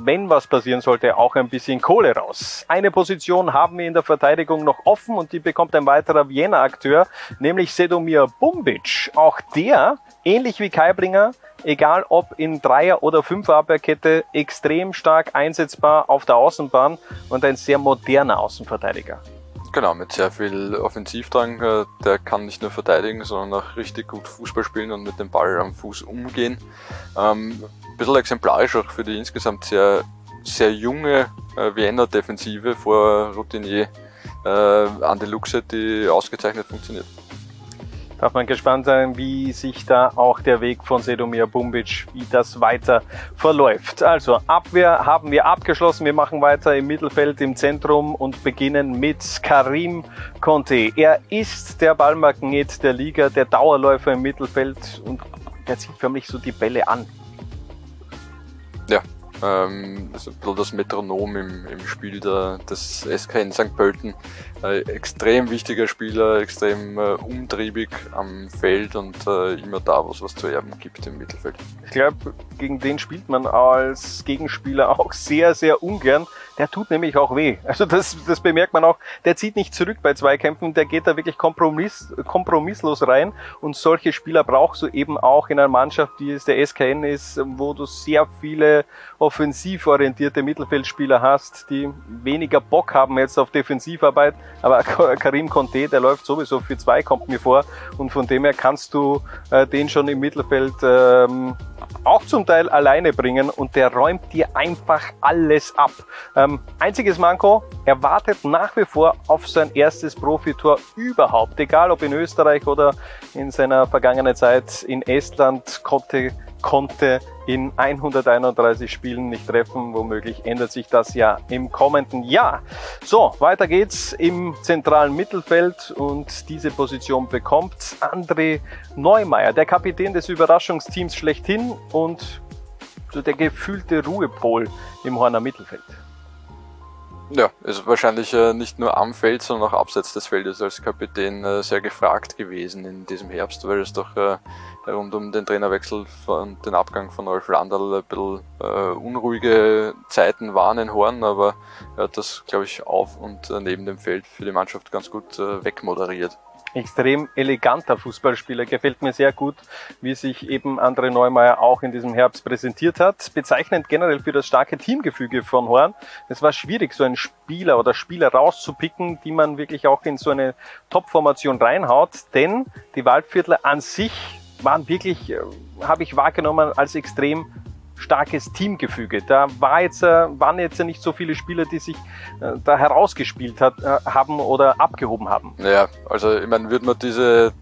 wenn was passieren sollte, auch ein bisschen Kohle raus. Eine Position haben wir in der Verteidigung noch offen und die bekommt ein weiterer Vienna-Akteur, nämlich Sedomir Bumbic. Auch der, ähnlich wie Kaiblinger, egal ob in Dreier- oder Fünfer-Abwehrkette, extrem stark einsetzbar auf der Außenbahn und ein sehr moderner Außenverteidiger. Genau, mit sehr viel Offensivdrang. Äh, der kann nicht nur verteidigen, sondern auch richtig gut Fußball spielen und mit dem Ball am Fuß umgehen. Ähm, ein bisschen exemplarisch auch für die insgesamt sehr, sehr junge äh, Wiener Defensive vor Routinier äh, Andi Luxe, die ausgezeichnet funktioniert darf man gespannt sein, wie sich da auch der Weg von Sedomir Bumbic, wie das weiter verläuft. Also Abwehr haben wir abgeschlossen. Wir machen weiter im Mittelfeld, im Zentrum und beginnen mit Karim Conte. Er ist der Ballmagnet der Liga, der Dauerläufer im Mittelfeld und der zieht förmlich so die Bälle an. Ja, ähm, also das Metronom im, im Spiel der, des SK in St. Pölten. Äh, extrem wichtiger Spieler, extrem äh, umtriebig am Feld und äh, immer da, wo es was zu erben gibt im Mittelfeld. Ich glaube, gegen den spielt man als Gegenspieler auch sehr, sehr ungern. Der tut nämlich auch weh. Also das, das bemerkt man auch. Der zieht nicht zurück bei Zweikämpfen, der geht da wirklich kompromiss, kompromisslos rein. Und solche Spieler brauchst du eben auch in einer Mannschaft, wie es der SKN ist, wo du sehr viele offensiv orientierte Mittelfeldspieler hast, die weniger Bock haben jetzt auf Defensivarbeit. Aber Karim Conte, der läuft sowieso für zwei, kommt mir vor. Und von dem her kannst du äh, den schon im Mittelfeld ähm, auch zum Teil alleine bringen und der räumt dir einfach alles ab. Ähm, einziges Manko, er wartet nach wie vor auf sein erstes Profitor überhaupt, egal ob in Österreich oder in seiner vergangenen Zeit in Estland, konnte konnte in 131 Spielen nicht treffen. Womöglich ändert sich das ja im kommenden Jahr. So, weiter geht's im zentralen Mittelfeld und diese Position bekommt André Neumeier, der Kapitän des Überraschungsteams schlechthin und so der gefühlte Ruhepol im Horner Mittelfeld. Ja, ist wahrscheinlich äh, nicht nur am Feld, sondern auch abseits des Feldes als Kapitän äh, sehr gefragt gewesen in diesem Herbst, weil es doch äh, rund um den Trainerwechsel und den Abgang von Rolf Landl ein bisschen äh, unruhige Zeiten waren in Horn, aber er hat das, glaube ich, auf und äh, neben dem Feld für die Mannschaft ganz gut äh, wegmoderiert extrem eleganter Fußballspieler. Gefällt mir sehr gut, wie sich eben André Neumeier auch in diesem Herbst präsentiert hat. Bezeichnend generell für das starke Teamgefüge von Horn. Es war schwierig, so einen Spieler oder Spieler rauszupicken, die man wirklich auch in so eine Top-Formation reinhaut, denn die Waldviertler an sich waren wirklich, äh, habe ich wahrgenommen, als extrem starkes Teamgefüge. Da war jetzt, äh, waren jetzt nicht so viele Spieler, die sich äh, da herausgespielt hat, äh, haben oder abgehoben haben. Ja, also ich meine, würde man diese,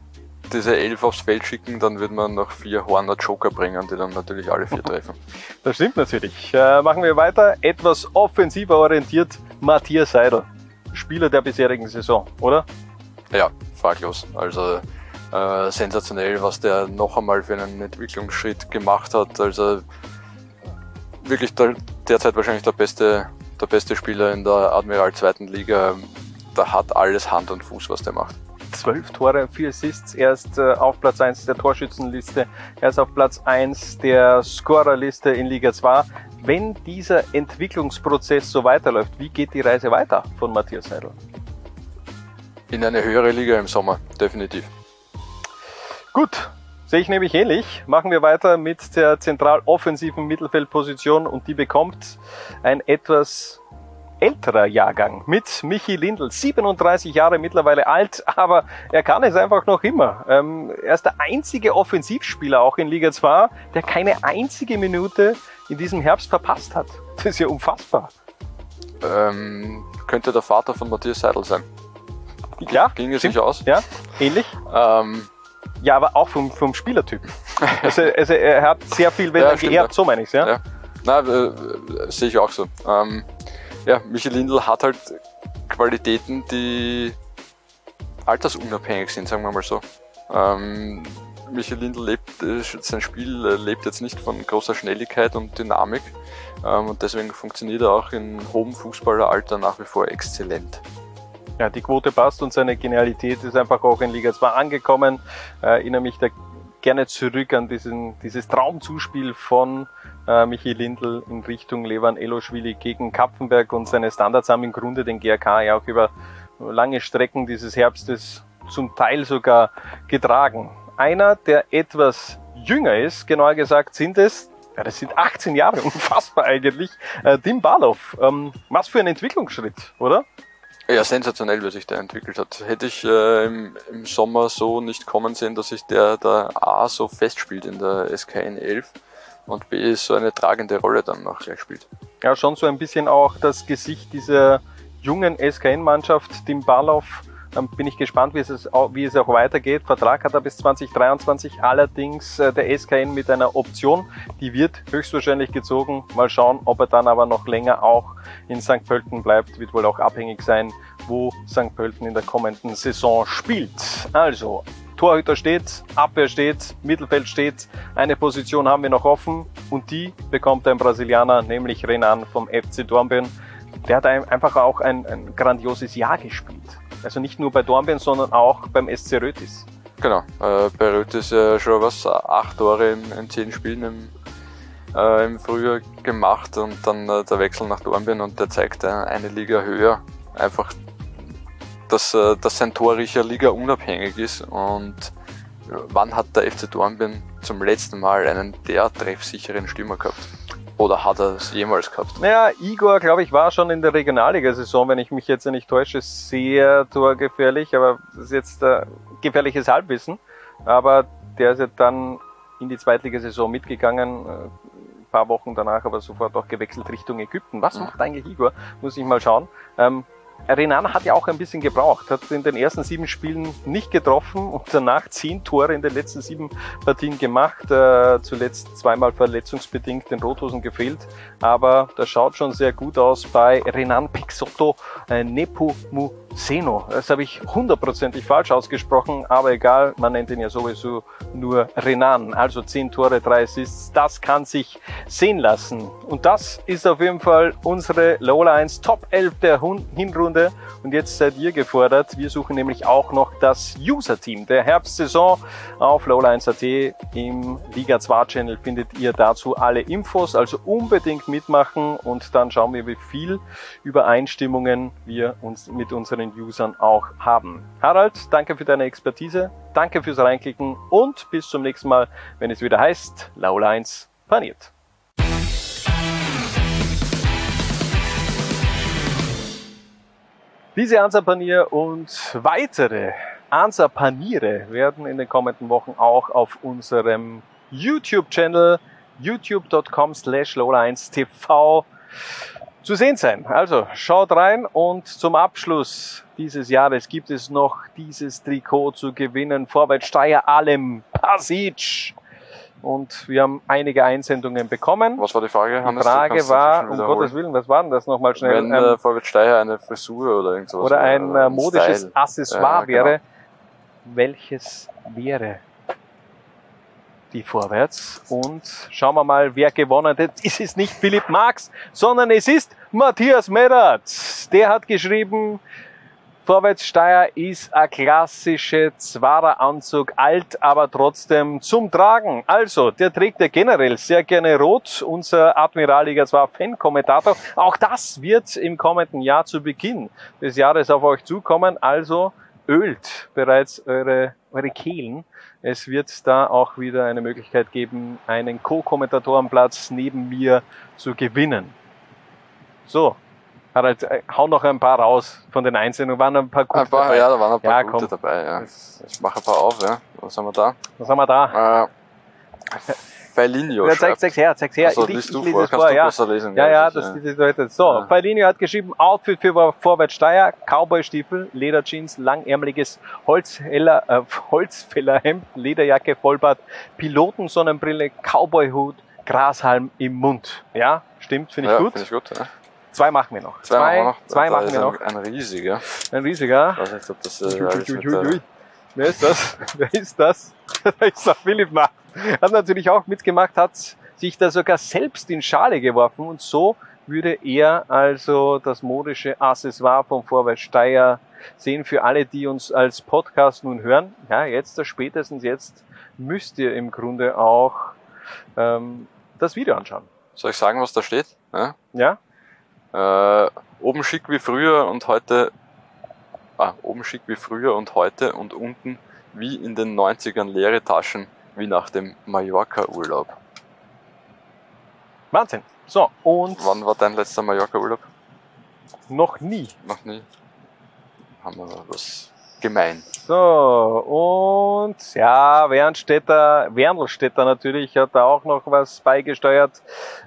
diese Elf aufs Feld schicken, dann würde man noch vier Horner Joker bringen, die dann natürlich alle vier treffen. Das stimmt natürlich. Äh, machen wir weiter. Etwas offensiver orientiert. Matthias Seidel. Spieler der bisherigen Saison, oder? Ja, fraglos. Also äh, sensationell, was der noch einmal für einen Entwicklungsschritt gemacht hat. Also wirklich der, derzeit wahrscheinlich der beste, der beste Spieler in der Admiral zweiten Liga. Da hat alles Hand und Fuß, was der macht. Zwölf Tore, vier Assists. Er ist äh, auf Platz 1 der Torschützenliste. Er ist auf Platz 1 der Scorerliste in Liga 2. Wenn dieser Entwicklungsprozess so weiterläuft, wie geht die Reise weiter von Matthias Seidel? In eine höhere Liga im Sommer, definitiv. Gut, sehe ich nämlich ähnlich. Machen wir weiter mit der zentral offensiven Mittelfeldposition und die bekommt ein etwas älterer Jahrgang mit Michi Lindl, 37 Jahre mittlerweile alt, aber er kann es einfach noch immer. Ähm, er ist der einzige Offensivspieler auch in Liga 2, der keine einzige Minute in diesem Herbst verpasst hat. Das ist ja unfassbar. Ähm, könnte der Vater von Matthias Seidel sein. Ja, Ging es nicht aus? Ja, ähnlich. Ähm, Ja, aber auch vom, vom Spielertyp. Also, also er hat sehr viel Wert Ja, stimmt, geerbt, ja. so meine ich's, ja? Ja. Na, äh, sehe ich auch so. Ähm, ja, Michi Lindl hat halt Qualitäten, die altersunabhängig sind, sagen wir mal so. Ähm, Michi Lindl lebt, äh, sein Spiel äh, lebt jetzt nicht von großer Schnelligkeit und Dynamik ähm, und deswegen funktioniert er auch in hohem Fußballeralter nach wie vor exzellent. Ja, die Quote passt und seine Genialität ist einfach auch in Liga 2 angekommen. Äh, erinnere mich da gerne zurück an diesen, dieses Traumzuspiel von äh, Michi Lindl in Richtung Levan Eloschwili gegen Kapfenberg und seine Standards haben im Grunde den GRK ja auch über lange Strecken dieses Herbstes zum Teil sogar getragen. Einer, der etwas jünger ist, genauer gesagt sind es, ja, das sind 18 Jahre, unfassbar eigentlich, äh, Tim Barlow. Ähm, was für ein Entwicklungsschritt, oder? Ja, sensationell, wie sich der entwickelt hat. Hätte ich äh, im, im Sommer so nicht kommen sehen, dass sich der da A so festspielt in der SKN 11 und B so eine tragende Rolle dann noch gleich spielt. ja schon so ein bisschen auch das Gesicht dieser jungen SKN-Mannschaft, Tim Barlow. Ähm, bin ich gespannt, wie es, wie es auch weitergeht. Vertrag hat er bis 2023, allerdings äh, der SKN mit einer Option. Die wird höchstwahrscheinlich gezogen. Mal schauen, ob er dann aber noch länger auch in St. Pölten bleibt. Wird wohl auch abhängig sein, wo St. Pölten in der kommenden Saison spielt. Also, Torhüter steht, Abwehr steht, Mittelfeld steht. Eine Position haben wir noch offen und die bekommt ein Brasilianer, nämlich Renan vom FC Dornbirn. Der hat ein- einfach auch ein, ein grandioses Jahr gespielt. Also nicht nur bei Dornbirn, sondern auch beim SC Rötis. Genau, äh, bei Röth ist ja schon was, acht Tore in, in zehn Spielen im, äh, im Frühjahr gemacht und dann äh, der Wechsel nach Dornbirn und der zeigt äh, eine Liga höher. Einfach, dass, äh, dass sein Torriecher Liga unabhängig ist und äh, wann hat der FC Dornbirn zum letzten Mal einen der treffsicheren Stürmer gehabt? Oder hat er es jemals gehabt? Naja, Igor, glaube ich, war schon in der Regionalliga-Saison, wenn ich mich jetzt nicht täusche, sehr torgefährlich, aber das ist jetzt äh, gefährliches Halbwissen. Aber der ist ja dann in die Zweitligasaison mitgegangen, äh, ein paar Wochen danach aber sofort auch gewechselt Richtung Ägypten. Was Mhm. macht eigentlich Igor? Muss ich mal schauen. Ähm, Renan hat ja auch ein bisschen gebraucht, hat in den ersten sieben Spielen nicht getroffen und danach zehn Tore in den letzten sieben Partien gemacht. Äh, zuletzt zweimal verletzungsbedingt den Rothosen gefehlt, aber das schaut schon sehr gut aus bei Renan Pixotto äh, Nepomuceno. Das habe ich hundertprozentig falsch ausgesprochen, aber egal, man nennt ihn ja sowieso nur Renan. Also zehn Tore, drei Assists, das kann sich sehen lassen. Und das ist auf jeden Fall unsere Lola 1 Top 11 der Hinrunde. Und jetzt seid ihr gefordert. Wir suchen nämlich auch noch das User-Team der Herbstsaison auf Lola1.at. Im Liga 2 Channel findet ihr dazu alle Infos. Also unbedingt mitmachen und dann schauen wir, wie viel Übereinstimmungen wir uns mit unseren Usern auch haben. Harald, danke für deine Expertise. Danke fürs Reinklicken und bis zum nächsten Mal, wenn es wieder heißt, 1 paniert. Diese Ansapanier und weitere Ansapaniere werden in den kommenden Wochen auch auf unserem YouTube-Channel youtube.com slash lola1tv zu sehen sein. Also schaut rein und zum Abschluss dieses Jahres gibt es noch dieses Trikot zu gewinnen. Vorwärts Steyr Alem Pasic. Und wir haben einige Einsendungen bekommen. Was war die Frage? Die Hannes, du Frage war, um. Gottes Willen, was war denn das nochmal schnell? Wenn Ähm, äh, Vorwärts Steyr eine Frisur oder irgend sowas oder ein äh, modisches Style. Accessoire Ja, genau. wäre, welches wäre die Vorwärts? Und schauen wir mal, wer gewonnen hat. Es ist nicht Philipp Marx, sondern es ist Matthias Medatz. Der hat geschrieben, Vorwärtssteier ist ein klassischer Zwarer-Anzug, alt, aber trotzdem zum Tragen. Also, der trägt ja generell sehr gerne rot, unser Admiralliga 2 Fan-Kommentator. Auch das wird im kommenden Jahr zu Beginn des Jahres auf euch zukommen. Also, ölt bereits eure, eure Kehlen. Es wird da auch wieder eine Möglichkeit geben, einen Co-Kommentatorenplatz neben mir zu gewinnen. So, Harald, äh, hau noch ein paar raus von den Einsendungen. Waren ein paar gute Ein paar, dabei. ja, da waren ein paar Ja, gute komm. dabei. Ja. Ich mache ein paar auf. Ja. Was haben wir da? Was haben wir da? Äh, Feilinho Ja, zeig, schreibt. zeig's her, zeig's her. Also, ich, ich, liest ich du lese vor, kannst vor, du ja. besser lesen. Ja, ja, das, ich, das bedeutet. So, Ja. Feilinho hat geschrieben, Outfit für Vorwärtssteier, Cowboy-Stiefel, Lederjeans, langärmeliges Holzheller, äh, Holzfällerhemd, Lederjacke, Vollbart, Pilotensonnenbrille, Cowboyhut, Grashalm im Mund. Ja, stimmt, finde ich ja, gut. Finde ich gut. Ja. Zwei machen wir noch. Zwei, machen wir noch. zwei machen wir ein, noch. Ein riesiger. Ein riesiger. Ich weiß nicht, ob das äh, Wer ist das? Wer ist das? Da ist der Philipp Macht. Hat natürlich auch mitgemacht, hat sich da sogar selbst in Schale geworfen und so würde er also das modische Accessoire vom Vorwärts Steyr sehen für alle, die uns als Podcast nun hören. Ja, jetzt, spätestens jetzt, müsst ihr im Grunde auch ähm, das Video anschauen. Soll ich sagen, was da steht? Ja? Ja? Äh, oben schick wie früher und heute. Ah, oben schick wie früher und heute und unten wie in den 90ern leere Taschen wie nach dem Mallorca-Urlaub. Wahnsinn. So, und Wann war dein letzter Mallorca-Urlaub? noch nie. Noch nie. Haben wir was gemein. So, und ja, Wernstetter, Wernlstetter natürlich hat da auch noch was beigesteuert.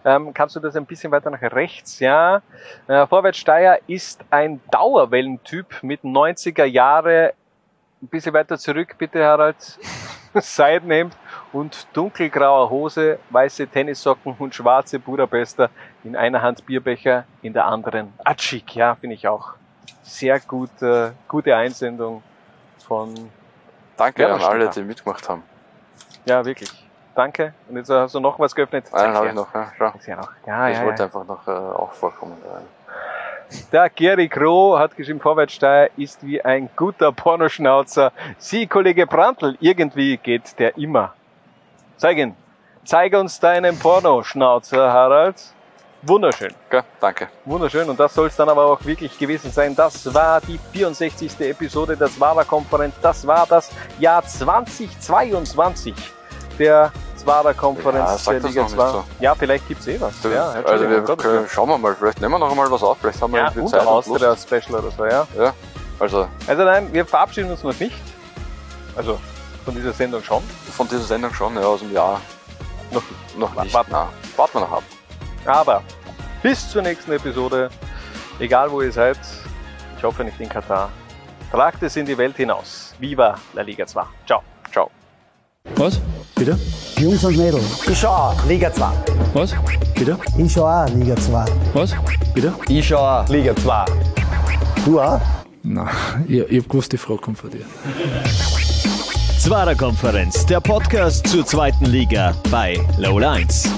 Ähm, kannst du das ein bisschen weiter nach rechts? Ja. Äh, Vorwärtssteier ist ein Dauerwellentyp mit 90er Jahre. Ein bisschen weiter zurück, bitte, Harald. Seidenhemd und dunkelgrauer Hose, weiße Tennissocken und schwarze Budapester. In einer Hand Bierbecher, in der anderen Atschik. Ja, finde ich auch. Sehr gut, äh, gute Einsendung von Danke Ja, an alle, die mitgemacht haben. Ja, wirklich. Danke. Und jetzt hast du noch was geöffnet. Einen habe ich noch, ja. Schau. Her noch. Ja, ich ja, wollte ja. einfach noch äh, auch vorkommen. Der Gary Kroh hat geschrieben, Vorwärtssteier ist wie ein guter Pornoschnauzer. Sie, Kollege Brandl, irgendwie geht der immer. Zeig ihn. Zeig uns deinen Pornoschnauzer, Harald. Wunderschön. Okay, danke. Wunderschön. Und das soll es dann aber auch wirklich gewesen sein. Das war die 64. Episode der Zwara-Konferenz. Das war das Jahr 2022 der Zwara-Konferenz Ja, der Liga noch nicht 2. so. Ja, vielleicht gibt's eh was. Du, ja, also wir Gottes können, schauen wir mal, vielleicht nehmen wir noch einmal was auf, vielleicht haben wir Ja, irgendwie und Zeit. Austria-Special oder so, ja. Ja, also Also nein, wir verabschieden uns noch nicht. Also von dieser Sendung schon. von dieser Sendung schon, ja, aus dem Jahr. Noch Noch nicht, warten wir noch ab. Aber bis zur nächsten Episode, egal wo ihr seid, ich hoffe nicht in Katar, tragt es in die Welt hinaus. Viva la Liga 2. Ciao. Ciao. Was? Bitte? Jungs und Mädels. Ich schau auch Liga 2. Was? Bitte? Ich schau auch Liga 2. Was? Bitte? Ich schau auch Liga 2. Du auch? Nein, ich, ich hab gewusst, die Frage kommt von dir. Zwarer Konferenz, der Podcast zur zweiten Liga bei Low 1.